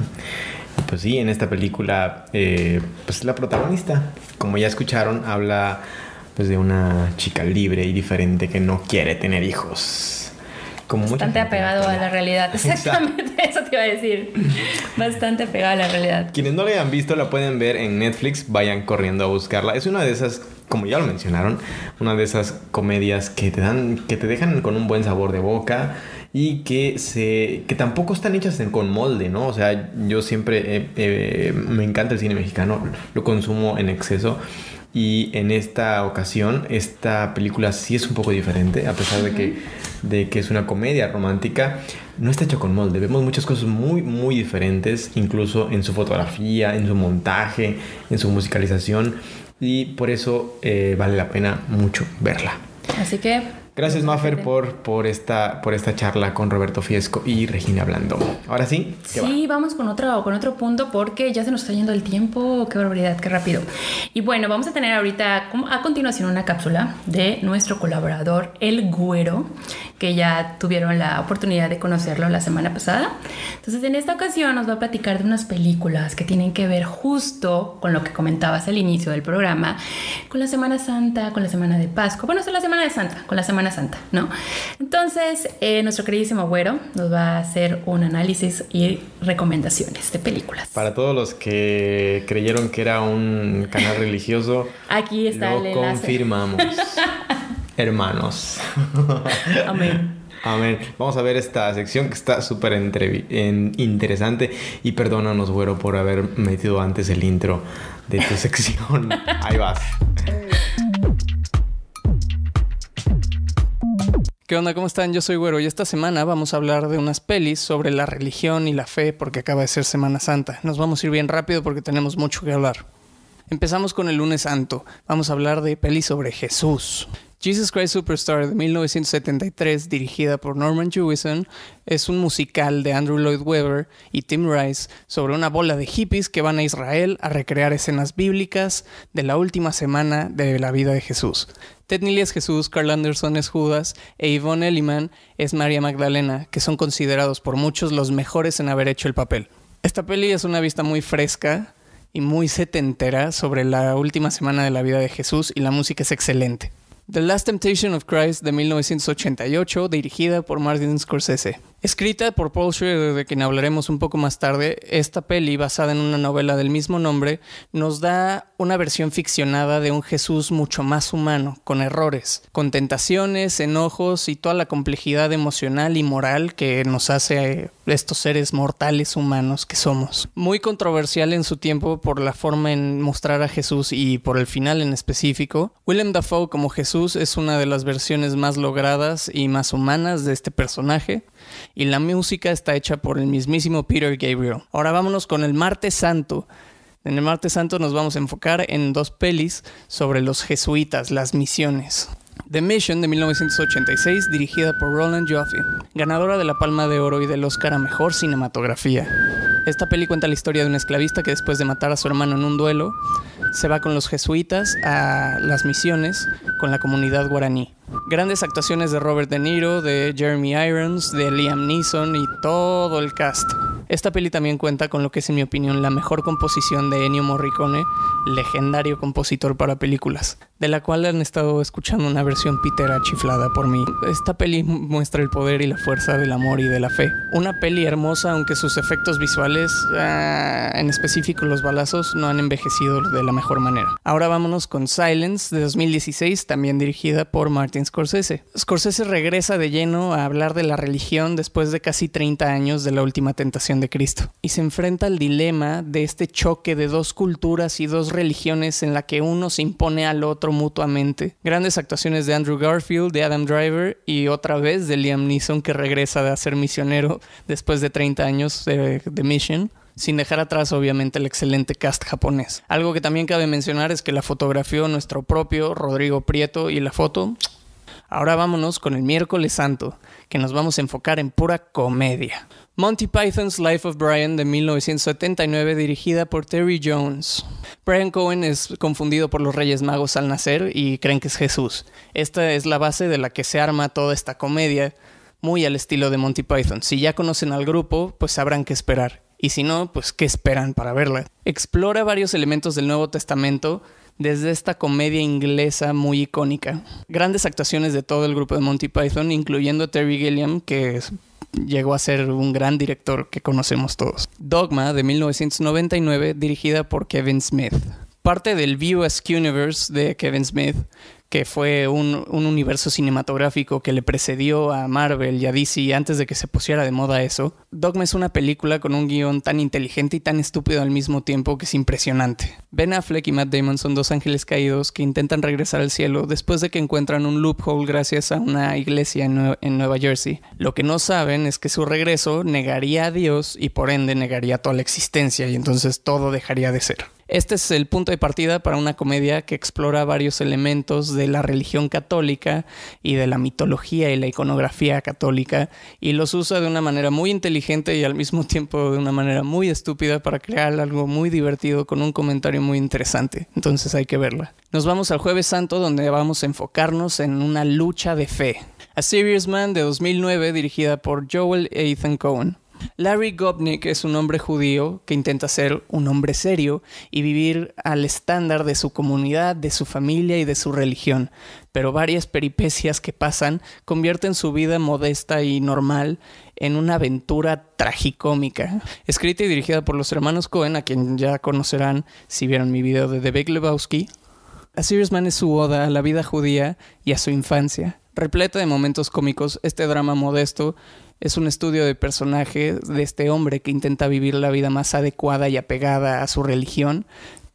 Y pues sí, en esta película, eh, pues la protagonista, como ya escucharon, habla pues de una chica libre y diferente que no quiere tener hijos. Como Bastante apegado a la realidad. Exactamente, eso te iba a decir. Bastante apegado a la realidad. Quienes no la hayan visto la pueden ver en Netflix, vayan corriendo a buscarla. Es una de esas, como ya lo mencionaron, una de esas comedias que te dan, que te dejan con un buen sabor de boca y que se que tampoco están hechas en, con molde, ¿no? O sea, yo siempre eh, eh, me encanta el cine mexicano, lo consumo en exceso. Y en esta ocasión, esta película sí es un poco diferente, a pesar de que, de que es una comedia romántica. No está hecho con molde. Vemos muchas cosas muy, muy diferentes, incluso en su fotografía, en su montaje, en su musicalización. Y por eso eh, vale la pena mucho verla. Así que Gracias, Maffer, por, por, esta, por esta charla con Roberto Fiesco y Regina Blandón. Ahora sí. Sí, va? vamos con otro, con otro punto porque ya se nos está yendo el tiempo. Qué barbaridad, qué rápido. Y bueno, vamos a tener ahorita a continuación una cápsula de nuestro colaborador, El Güero, que ya tuvieron la oportunidad de conocerlo la semana pasada. Entonces, en esta ocasión nos va a platicar de unas películas que tienen que ver justo con lo que comentabas al inicio del programa, con la Semana Santa, con la Semana de Pascua. Bueno, es la Semana de Santa, con la Semana Santa, ¿no? Entonces, eh, nuestro queridísimo güero nos va a hacer un análisis y recomendaciones de películas. Para todos los que creyeron que era un canal religioso, aquí está lo el confirmamos. [LAUGHS] Hermanos. [LAUGHS] Amén. Amén. Vamos a ver esta sección que está súper interesante. Y perdónanos, güero, por haber metido antes el intro de tu [LAUGHS] sección. Ahí vas. ¿Qué onda? ¿Cómo están? Yo soy Güero y esta semana vamos a hablar de unas pelis sobre la religión y la fe porque acaba de ser Semana Santa. Nos vamos a ir bien rápido porque tenemos mucho que hablar. Empezamos con el lunes santo. Vamos a hablar de pelis sobre Jesús. Jesus Christ Superstar de 1973, dirigida por Norman Jewison, es un musical de Andrew Lloyd Webber y Tim Rice sobre una bola de hippies que van a Israel a recrear escenas bíblicas de la última semana de la vida de Jesús. Ted Neely es Jesús, Carl Anderson es Judas e Yvonne Elliman es María Magdalena, que son considerados por muchos los mejores en haber hecho el papel. Esta peli es una vista muy fresca y muy setentera sobre la última semana de la vida de Jesús y la música es excelente. The Last Temptation of Christ de 1988, dirigida por Martin Scorsese. Escrita por Paul Schrader, de quien hablaremos un poco más tarde, esta peli, basada en una novela del mismo nombre, nos da una versión ficcionada de un Jesús mucho más humano, con errores, con tentaciones, enojos y toda la complejidad emocional y moral que nos hace estos seres mortales humanos que somos. Muy controversial en su tiempo por la forma en mostrar a Jesús y por el final en específico. Willem Dafoe como Jesús es una de las versiones más logradas y más humanas de este personaje y la música está hecha por el mismísimo Peter Gabriel. Ahora vámonos con el Martes Santo. En el Martes Santo nos vamos a enfocar en dos pelis sobre los jesuitas, las misiones. The Mission de 1986, dirigida por Roland Joffe, ganadora de la Palma de Oro y del Oscar a Mejor Cinematografía. Esta peli cuenta la historia de un esclavista que después de matar a su hermano en un duelo, se va con los jesuitas a las misiones con la comunidad guaraní. Grandes actuaciones de Robert De Niro, de Jeremy Irons, de Liam Neeson y todo el cast. Esta peli también cuenta con lo que es en mi opinión la mejor composición de Ennio Morricone, legendario compositor para películas, de la cual han estado escuchando una versión pitera chiflada por mí. Esta peli muestra el poder y la fuerza del amor y de la fe. Una peli hermosa aunque sus efectos visuales, ah, en específico los balazos, no han envejecido de la mejor manera. Ahora vámonos con Silence de 2016, también dirigida por Martin Scorsese. Scorsese regresa de lleno a hablar de la religión después de casi 30 años de la última tentación de Cristo y se enfrenta al dilema de este choque de dos culturas y dos religiones en la que uno se impone al otro mutuamente. Grandes actuaciones de Andrew Garfield, de Adam Driver y otra vez de Liam Neeson que regresa de ser misionero después de 30 años de, Mission sin dejar atrás obviamente el excelente cast japonés. Algo que también cabe mencionar es que la fotografió nuestro propio Rodrigo Prieto y la foto... Ahora vámonos con el miércoles santo, que nos vamos a enfocar en pura comedia. Monty Python's Life of Brian de 1979 dirigida por Terry Jones. Brian Cohen es confundido por los Reyes Magos al nacer y creen que es Jesús. Esta es la base de la que se arma toda esta comedia, muy al estilo de Monty Python. Si ya conocen al grupo, pues sabrán qué esperar. Y si no, pues qué esperan para verla. Explora varios elementos del Nuevo Testamento desde esta comedia inglesa muy icónica. Grandes actuaciones de todo el grupo de Monty Python, incluyendo Terry Gilliam, que llegó a ser un gran director que conocemos todos. Dogma de 1999, dirigida por Kevin Smith. Parte del Askew Universe de Kevin Smith, que fue un, un, universo cinematográfico que le precedió a Marvel y a DC antes de que se pusiera de moda eso. Dogma es una película con un guion tan inteligente y tan estúpido al mismo tiempo que es impresionante. Ben Affleck y Matt Damon son dos ángeles caídos que intentan regresar al cielo después de que encuentran un loophole gracias a una iglesia en, en Nueva Jersey. Lo que no saben es que su regreso negaría a Dios y por ende negaría toda la existencia y entonces todo dejaría de ser. Este es el punto de partida para una comedia que explora varios elementos de la religión católica y de la mitología y la iconografía católica y los usa de una manera muy inteligente y al mismo tiempo de una manera muy estúpida para crear algo muy divertido con un comentario muy interesante. Entonces hay que verla. Nos vamos al jueves santo donde vamos a enfocarnos en una lucha de fe. A Serious Man de 2009 dirigida por Joel Ethan Cohen. Larry Gopnik es un hombre judío que intenta ser un hombre serio y vivir al estándar de su comunidad, de su familia y de su religión, pero varias peripecias que pasan convierten su vida modesta y normal en una aventura tragicómica. Escrita y dirigida por los hermanos Cohen, a quien ya conocerán si vieron mi video de The Big Lebowski, A Serious Man es su oda a la vida judía y a su infancia. Repleta de momentos cómicos, este drama modesto es un estudio de personaje de este hombre que intenta vivir la vida más adecuada y apegada a su religión,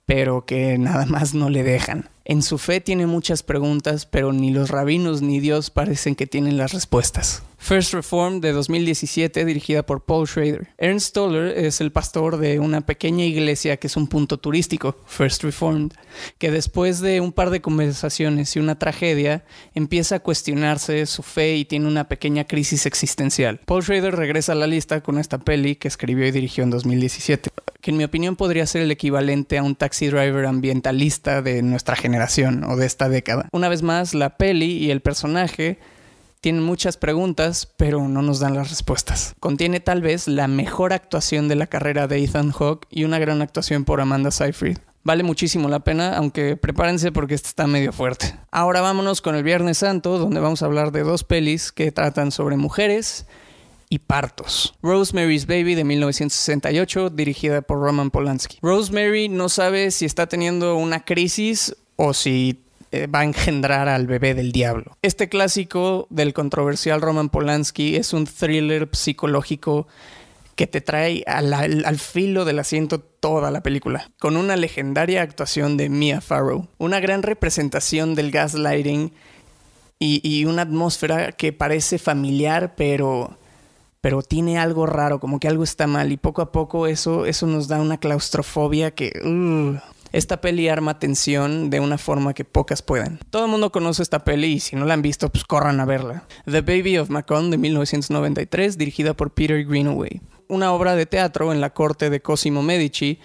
pero que nada más no le dejan. En su fe tiene muchas preguntas, pero ni los rabinos ni Dios parecen que tienen las respuestas. First Reform de 2017, dirigida por Paul Schrader. Ernst Toller es el pastor de una pequeña iglesia que es un punto turístico, First Reformed, que después de un par de conversaciones y una tragedia, empieza a cuestionarse su fe y tiene una pequeña crisis existencial. Paul Schrader regresa a la lista con esta peli que escribió y dirigió en 2017, que en mi opinión podría ser el equivalente a un taxi driver ambientalista de nuestra generación o de esta década. Una vez más, la peli y el personaje tienen muchas preguntas, pero no nos dan las respuestas. Contiene tal vez la mejor actuación de la carrera de Ethan Hawke y una gran actuación por Amanda Seyfried. Vale muchísimo la pena, aunque prepárense porque este está medio fuerte. Ahora vámonos con el Viernes Santo, donde vamos a hablar de dos pelis que tratan sobre mujeres y partos. Rosemary's Baby de 1968, dirigida por Roman Polanski. Rosemary no sabe si está teniendo una crisis o si eh, va a engendrar al bebé del diablo. Este clásico del controversial Roman Polanski es un thriller psicológico que te trae al, filo del asiento toda la película, con una legendaria actuación de Mia Farrow, una gran representación del gaslighting y, una atmósfera que parece familiar, pero pero tiene algo raro, como que algo está mal y poco a poco eso, eso nos da una claustrofobia que... Uh, esta peli arma tensión de una forma que pocas pueden. Todo el mundo conoce esta peli y si no la han visto, pues corran a verla. The Baby of Macon de 1993, dirigida por Peter Greenaway. Una obra de teatro en la corte de Cosimo Medici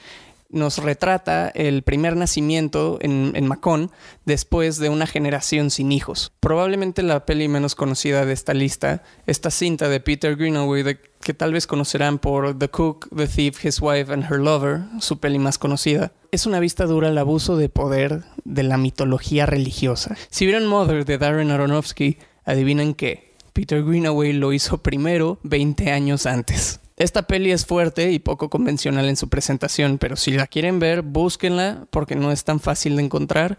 nos retrata el primer nacimiento en, en, Macón después de una generación sin hijos. Probablemente la peli menos conocida de esta lista, esta cinta de Peter Greenaway que tal vez conocerán por The Cook, The Thief, His Wife and Her Lover, su peli más conocida, es una vista dura al abuso de poder de la mitología religiosa. Si vieron Mother de Darren Aronofsky, adivinen qué, Peter Greenaway lo hizo primero 20 años antes. Esta peli es fuerte y poco convencional en su presentación, pero si la quieren ver, búsquenla porque no es tan fácil de encontrar,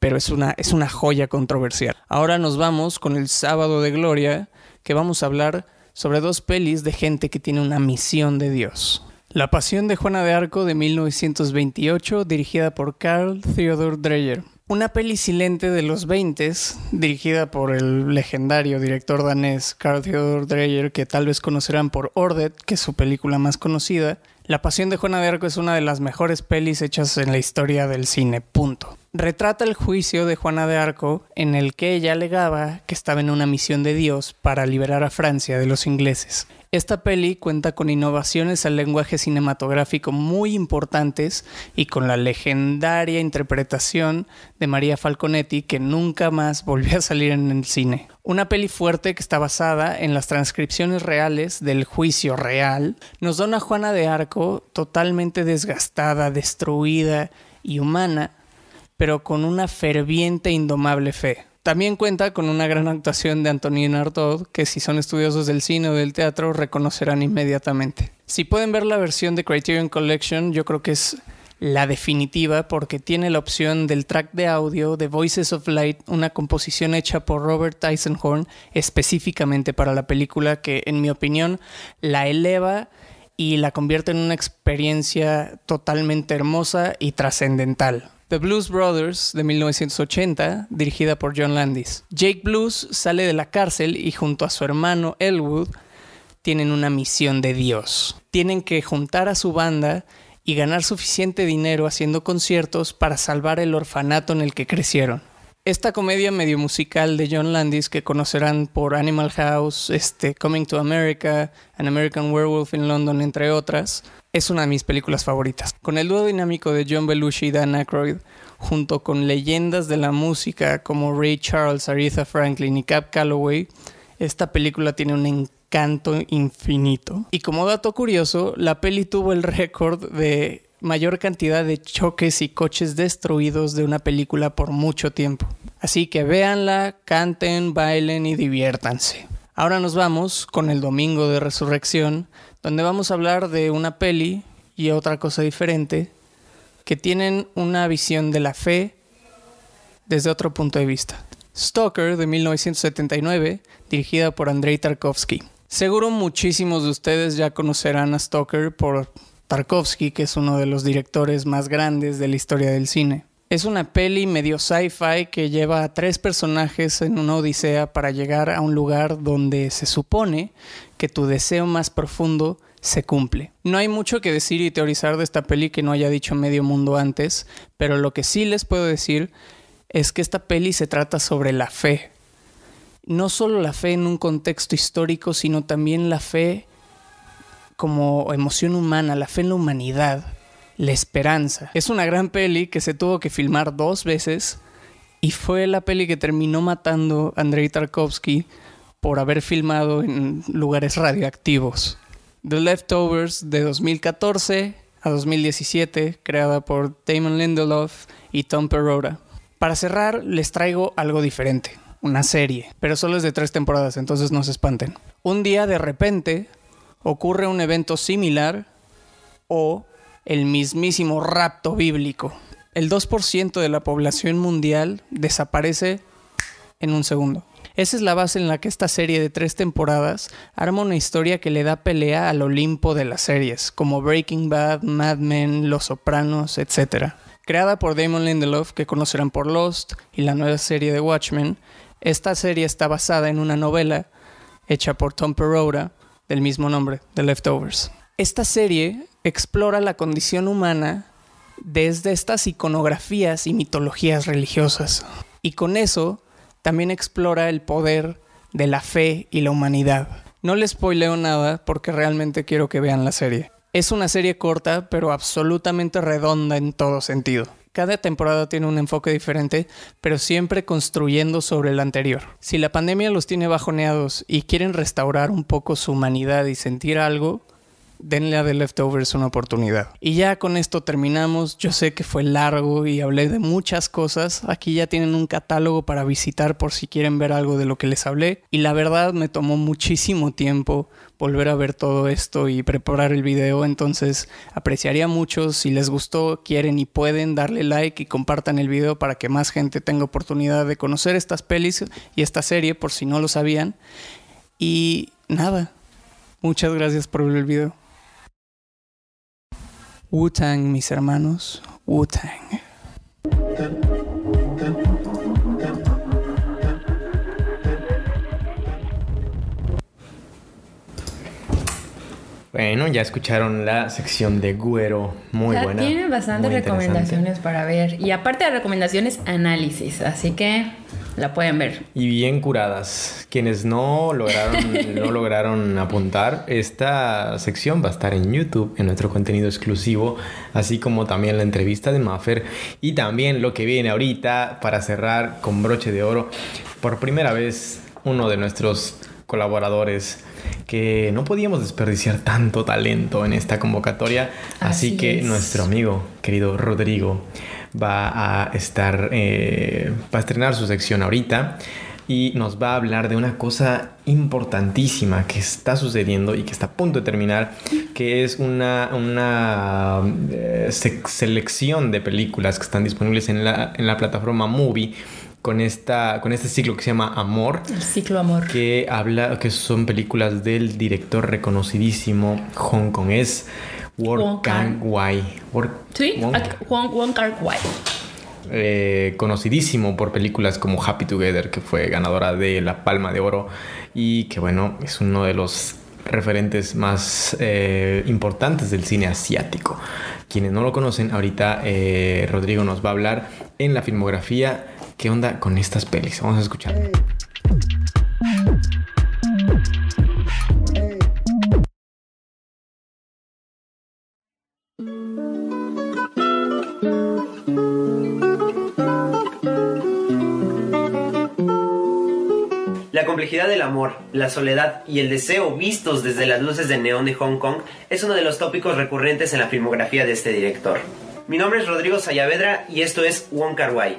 pero es una, es una joya controversial. Ahora nos vamos con el sábado de gloria, que vamos a hablar sobre dos pelis de gente que tiene una misión de Dios. La Pasión de Juana de Arco de 1928, dirigida por Carl Theodor Dreyer. Una peli silente de los 20 dirigida por el legendario director danés Carl Theodor Dreyer, que tal vez conocerán por Ordet, que es su película más conocida. La Pasión de Juana de Arco es una de las mejores pelis hechas en la historia del cine, punto. Retrata el juicio de Juana de Arco en el que ella alegaba que estaba en una misión de Dios para liberar a Francia de los ingleses. Esta peli cuenta con innovaciones al lenguaje cinematográfico muy importantes y con la legendaria interpretación de María Falconetti que nunca más volvió a salir en el cine. Una peli fuerte que está basada en las transcripciones reales del juicio real nos da una Juana de Arco totalmente desgastada, destruida y humana, pero con una ferviente e indomable fe. También cuenta con una gran actuación de Antonin Artaud, que si son estudiosos del cine o del teatro reconocerán inmediatamente. Si pueden ver la versión de Criterion Collection, yo creo que es la definitiva porque tiene la opción del track de audio de Voices of Light, una composición hecha por Robert Eisenhorn específicamente para la película que en mi opinión la eleva y la convierte en una experiencia totalmente hermosa y trascendental. The Blues Brothers de 1980, dirigida por John Landis. Jake Blues sale de la cárcel y junto a su hermano Elwood tienen una misión de Dios. Tienen que juntar a su banda y ganar suficiente dinero haciendo conciertos para salvar el orfanato en el que crecieron. Esta comedia medio musical de John Landis que conocerán por Animal House, este, Coming to America, An American Werewolf in London, entre otras, es una de mis películas favoritas. Con el dúo dinámico de John Belushi y Dan Aykroyd, junto con leyendas de la música como Ray Charles, Aretha Franklin y Cap Calloway, esta película tiene un encanto infinito. Y como dato curioso, la peli tuvo el récord de mayor cantidad de choques y coches destruidos de una película por mucho tiempo. Así que véanla, canten, bailen y diviértanse. Ahora nos vamos con el Domingo de Resurrección, donde vamos a hablar de una peli y otra cosa diferente que tienen una visión de la fe desde otro punto de vista. Stalker de 1979, dirigida por Andrei Tarkovsky. Seguro muchísimos de ustedes ya conocerán a Stalker por Tarkovsky, que es uno de los directores más grandes de la historia del cine. Es una peli medio sci-fi que lleva a tres personajes en una odisea para llegar a un lugar donde se supone que tu deseo más profundo se cumple. No hay mucho que decir y teorizar de esta peli que no haya dicho medio mundo antes, pero lo que sí les puedo decir es que esta peli se trata sobre la fe. No solo la fe en un contexto histórico, sino también la fe como emoción humana, la fe en la humanidad la esperanza. Es una gran peli que se tuvo que filmar dos veces y fue la peli que terminó matando a Andrei Tarkovsky por haber filmado en lugares radioactivos. The Leftovers de 2014 a 2017, creada por Damon Lindelof y Tom Perrotta. Para cerrar, les traigo algo diferente, una serie, pero solo es de tres temporadas, entonces no se espanten. Un día de repente ocurre un evento similar o el mismísimo rapto bíblico. El 2% de la población mundial desaparece en un segundo. Esa es la base en la que esta serie de tres temporadas arma una historia que le da pelea al Olimpo de las series, como Breaking Bad, Mad Men, Los Sopranos, etc. Creada por Damon Lindelof, que conocerán por Lost y la nueva serie de Watchmen, esta serie está basada en una novela hecha por Tom Perrotta del mismo nombre, The Leftovers. Esta serie explora la condición humana desde estas iconografías y mitologías religiosas. Y con eso también explora el poder de la fe y la humanidad. No les spoileo nada porque realmente quiero que vean la serie. Es una serie corta pero absolutamente redonda en todo sentido. Cada temporada tiene un enfoque diferente, pero siempre construyendo sobre la anterior. Si la pandemia los tiene bajoneados y quieren restaurar un poco su humanidad y sentir algo, denle a The Leftovers una oportunidad. Y ya con esto terminamos. Yo sé que fue largo y hablé de muchas cosas. Aquí ya tienen un catálogo para visitar por si quieren ver algo de lo que les hablé. Y la verdad me tomó muchísimo tiempo volver a ver todo esto y preparar el video. Entonces apreciaría mucho si les gustó, quieren y pueden darle like y compartan el video para que más gente tenga oportunidad de conocer estas pelis y esta serie por si no lo sabían. Y nada, muchas gracias por ver el video. Wu-Tang, mis hermanos, Wu-Tang. Bueno, ya escucharon la sección de Güero, muy buena. Tiene bastantes recomendaciones para ver. Y aparte de recomendaciones, análisis. Así que la pueden ver. Y bien curadas. Quienes no lograron, [LAUGHS] no lograron apuntar, esta sección va a estar en YouTube, en nuestro contenido exclusivo, así como también la entrevista de Maffer y también lo que viene ahorita para cerrar con broche de oro. Por primera vez, uno de nuestros colaboradores que no podíamos desperdiciar tanto talento en esta convocatoria, así, que nuestro amigo, querido Rodrigo, va a estar, eh, va a estrenar su sección ahorita y nos va a hablar de una cosa importantísima que está sucediendo y que está a punto de terminar, que es una, una eh, selección de películas que están disponibles en la, en la plataforma Movie con, esta, con este ciclo que se llama Amor. El ciclo Amor. Que habla, que son películas del director reconocidísimo hongkonés Wong Kang Wai. Sí, Wong Kang Wai. Eh, conocidísimo por películas como Happy Together, que fue ganadora de la Palma de Oro y que bueno, es uno de los referentes más eh, importantes del cine asiático. Quienes no lo conocen, ahorita eh, Rodrigo nos va a hablar en la filmografía qué onda con estas pelis. Vamos a escuchar. La complejidad del amor, la soledad y el deseo vistos desde las luces de neón de Hong Kong es uno de los tópicos recurrentes en la filmografía de este director. Mi nombre es Rodrigo Sayavedra y esto es Wong Kar Wai.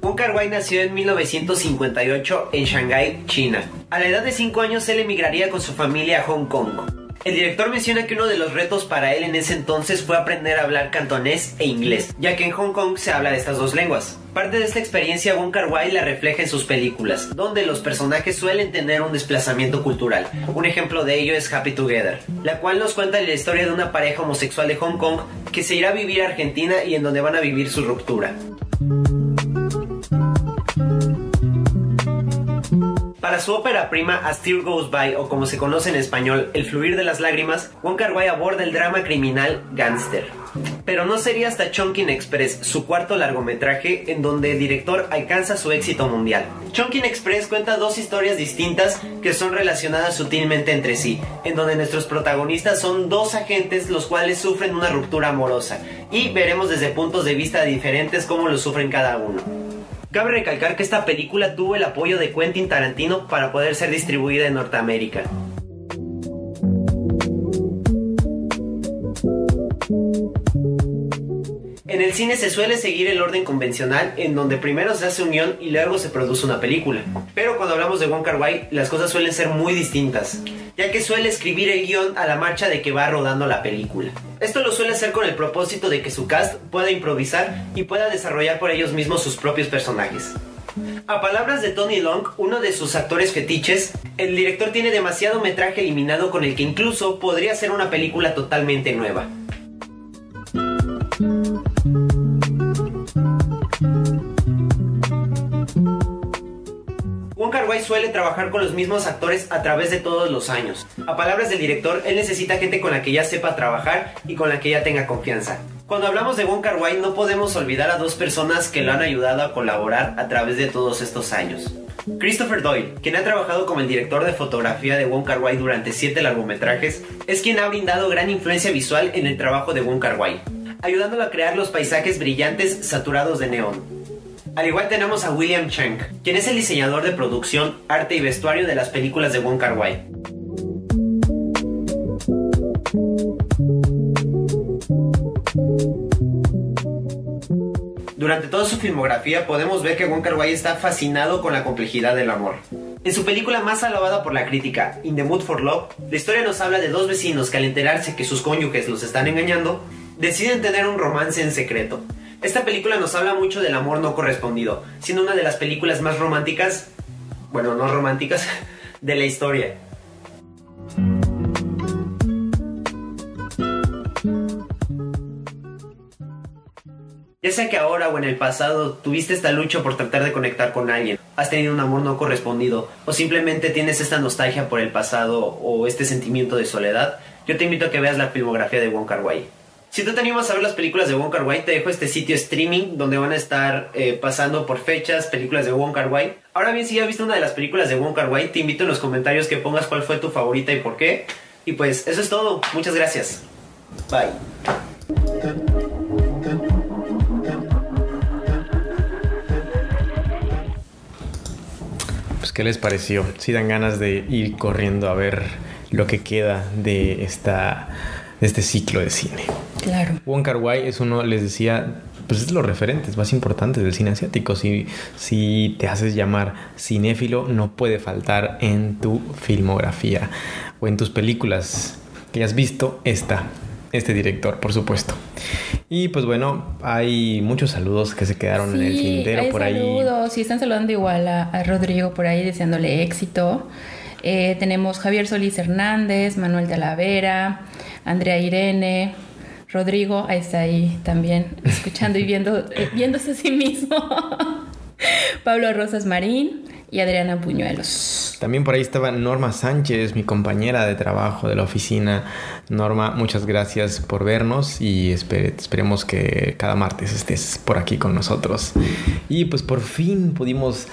Wong Kar Wai nació en 1958 en Shanghái, China. A la edad de 5 años él emigraría con su familia a Hong Kong. El director menciona que uno de los retos para él en ese entonces fue aprender a hablar cantonés e inglés, ya que en Hong Kong se habla de estas dos lenguas. Parte de esta experiencia Wong Kar Wai la refleja en sus películas, donde los personajes suelen tener un desplazamiento cultural. Un ejemplo de ello es Happy Together, la cual nos cuenta la historia de una pareja homosexual de Hong Kong que se irá a vivir a Argentina y en donde van a vivir su ruptura. Para su ópera prima A Tear Goes By, o como se conoce en español, El fluir de las lágrimas, Wong Kar aborda el drama criminal Gangster. Pero no sería hasta Chongqing Express, su cuarto largometraje, en donde el director alcanza su éxito mundial. Chongqing Express cuenta dos historias distintas que son relacionadas sutilmente entre sí, en donde nuestros protagonistas son dos agentes los cuales sufren una ruptura amorosa, y veremos desde puntos de vista diferentes cómo lo sufren cada uno. Cabe recalcar que esta película tuvo el apoyo de Quentin Tarantino para poder ser distribuida en Norteamérica. En el cine se suele seguir el orden convencional en donde primero se hace unión y luego se produce una película. Pero cuando hablamos de Wong Kar las cosas suelen ser muy distintas, ya que suele escribir el guion a la marcha de que va rodando la película. Esto lo suele hacer con el propósito de que su cast pueda improvisar y pueda desarrollar por ellos mismos sus propios personajes. A palabras de Tony Long, uno de sus actores fetiches, el director tiene demasiado metraje eliminado con el que incluso podría ser una película totalmente nueva. Wong Wai suele trabajar con los mismos actores a través de todos los años. A palabras del director, él necesita gente con la que ya sepa trabajar y con la que ya tenga confianza. Cuando hablamos de Wong Wai no podemos olvidar a dos personas que lo han ayudado a colaborar a través de todos estos años. Christopher Doyle, quien ha trabajado como el director de fotografía de Wong Wai durante siete largometrajes, es quien ha brindado gran influencia visual en el trabajo de Wong Kar Wai, ayudándolo a crear los paisajes brillantes saturados de neón. Al igual tenemos a William Chang, quien es el diseñador de producción, arte y vestuario de las películas de Wong Kar Wai. Durante toda su filmografía podemos ver que Wong Kar Wai está fascinado con la complejidad del amor. En su película más alabada por la crítica, In the Mood for Love, la historia nos habla de dos vecinos que al enterarse que sus cónyuges los están engañando, deciden tener un romance en secreto. Esta película nos habla mucho del amor no correspondido, siendo una de las películas más románticas, bueno, no románticas, [LAUGHS] de la historia. Ya sea que ahora o en el pasado tuviste esta lucha por tratar de conectar con alguien, has tenido un amor no correspondido o simplemente tienes esta nostalgia por el pasado o este sentimiento de soledad, yo te invito a que veas la filmografía de Wong Kar Wai. Si tú te animas a ver las películas de Wong Kar Wai, te dejo este sitio streaming donde van a estar eh, pasando por fechas películas de Wong Kar Wai. Ahora bien, si ya has visto una de las películas de Wong Kar Wai, te invito en los comentarios que pongas cuál fue tu favorita y por qué. Y pues eso es todo. Muchas gracias. Bye. Pues, ¿qué les pareció? Si dan ganas de ir corriendo a ver lo que queda de esta de este ciclo de cine. Claro. Wong Kar Wai es uno, les decía, pues es de los referentes más importantes del cine asiático. Si, si te haces llamar cinéfilo, no puede faltar en tu filmografía o en tus películas que hayas visto esta, este director, por supuesto. Y pues bueno, hay muchos saludos que se quedaron en el tintero hay por ahí. saludos. Sí, están saludando igual a, a Rodrigo por ahí, deseándole éxito. Eh, tenemos Javier Solís Hernández, Manuel Talavera, Andrea Irene, Rodrigo, está ahí también, escuchando y viendo, eh, viéndose a sí mismo. [LAUGHS] Pablo Rosas Marín y Adriana Buñuelos. También por ahí estaba Norma Sánchez, mi compañera de trabajo de la oficina. Norma, muchas gracias por vernos y espere- esperemos que cada martes estés por aquí con nosotros. Y pues por fin pudimos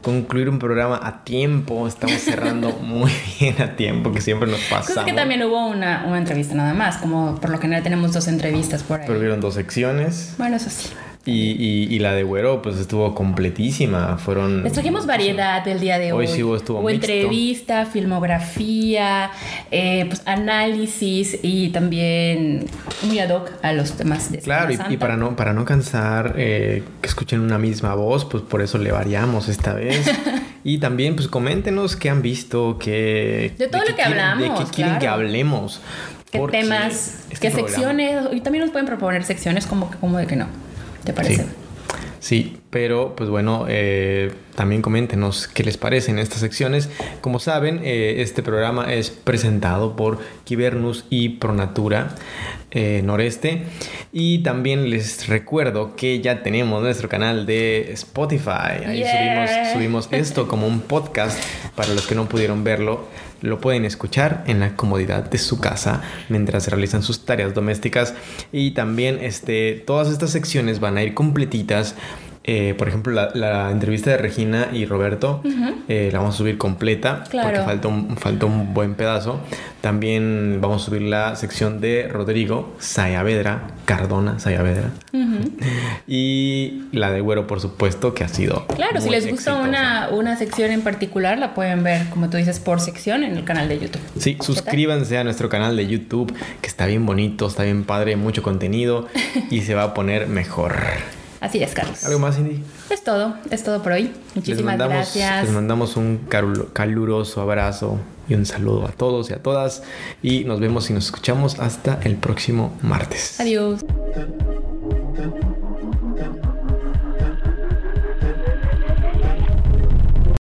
concluir un programa a tiempo. Estamos [LAUGHS] cerrando muy bien a tiempo, que siempre nos Cosa pasamos. que también hubo una, una entrevista nada más, como por lo general tenemos dos entrevistas por ahí. Pero hubieron dos secciones Bueno, eso sí. Y, y- y la de Güero pues estuvo completísima. Fueron... Les trajimos variedad del día de hoy. Hoy sí hubo- estuvo mixto. entrevista, filmografía, eh, pues análisis y también muy ad hoc a los temas de Claro, y, para no para no cansar eh, que escuchen una misma voz, pues por eso le variamos esta vez. [LAUGHS] Y también, pues coméntenos qué han visto, qué. De todo lo que quieren- hablamos, De qué quieren que hablemos. ¿Qué temas? este ¿Qué programa- secciones? Y también nos pueden proponer secciones como, como de que no. ¿Te parece? Sí. Sí, pero pues bueno, eh, también coméntenos qué les parecen estas secciones. Como saben, eh, este programa es presentado por Kibernus y Pronatura eh, Noreste. Y también les recuerdo que ya tenemos nuestro canal de Spotify. Ahí Yeah. subimos, subimos esto como un podcast para los que no pudieron verlo. Lo pueden escuchar en la comodidad de su casa mientras realizan sus tareas domésticas. Y también este, todas estas secciones van a ir completitas. Eh, por ejemplo, la, la entrevista de Regina y Roberto eh, la vamos a subir completa Claro. porque falta un, falta un buen pedazo. También vamos a subir la sección de Rodrigo Sayavedra, Cardona Sayavedra. [LAUGHS] Y la de Güero, por supuesto, que ha sido. Claro, si muy les gusta una, una sección en particular, la pueden ver, como tú dices, por sección en el canal de YouTube. Sí, suscríbanse a nuestro canal de YouTube, que está bien bonito, está bien padre, mucho contenido [LAUGHS] y se va a poner mejor. Así es, Carlos. ¿Algo más, Cindy? Es todo, es todo por hoy. Les Muchísimas mandamos, gracias. les mandamos un caluroso abrazo y un saludo a todos y a todas. Y nos vemos y nos escuchamos hasta el próximo martes. Adiós.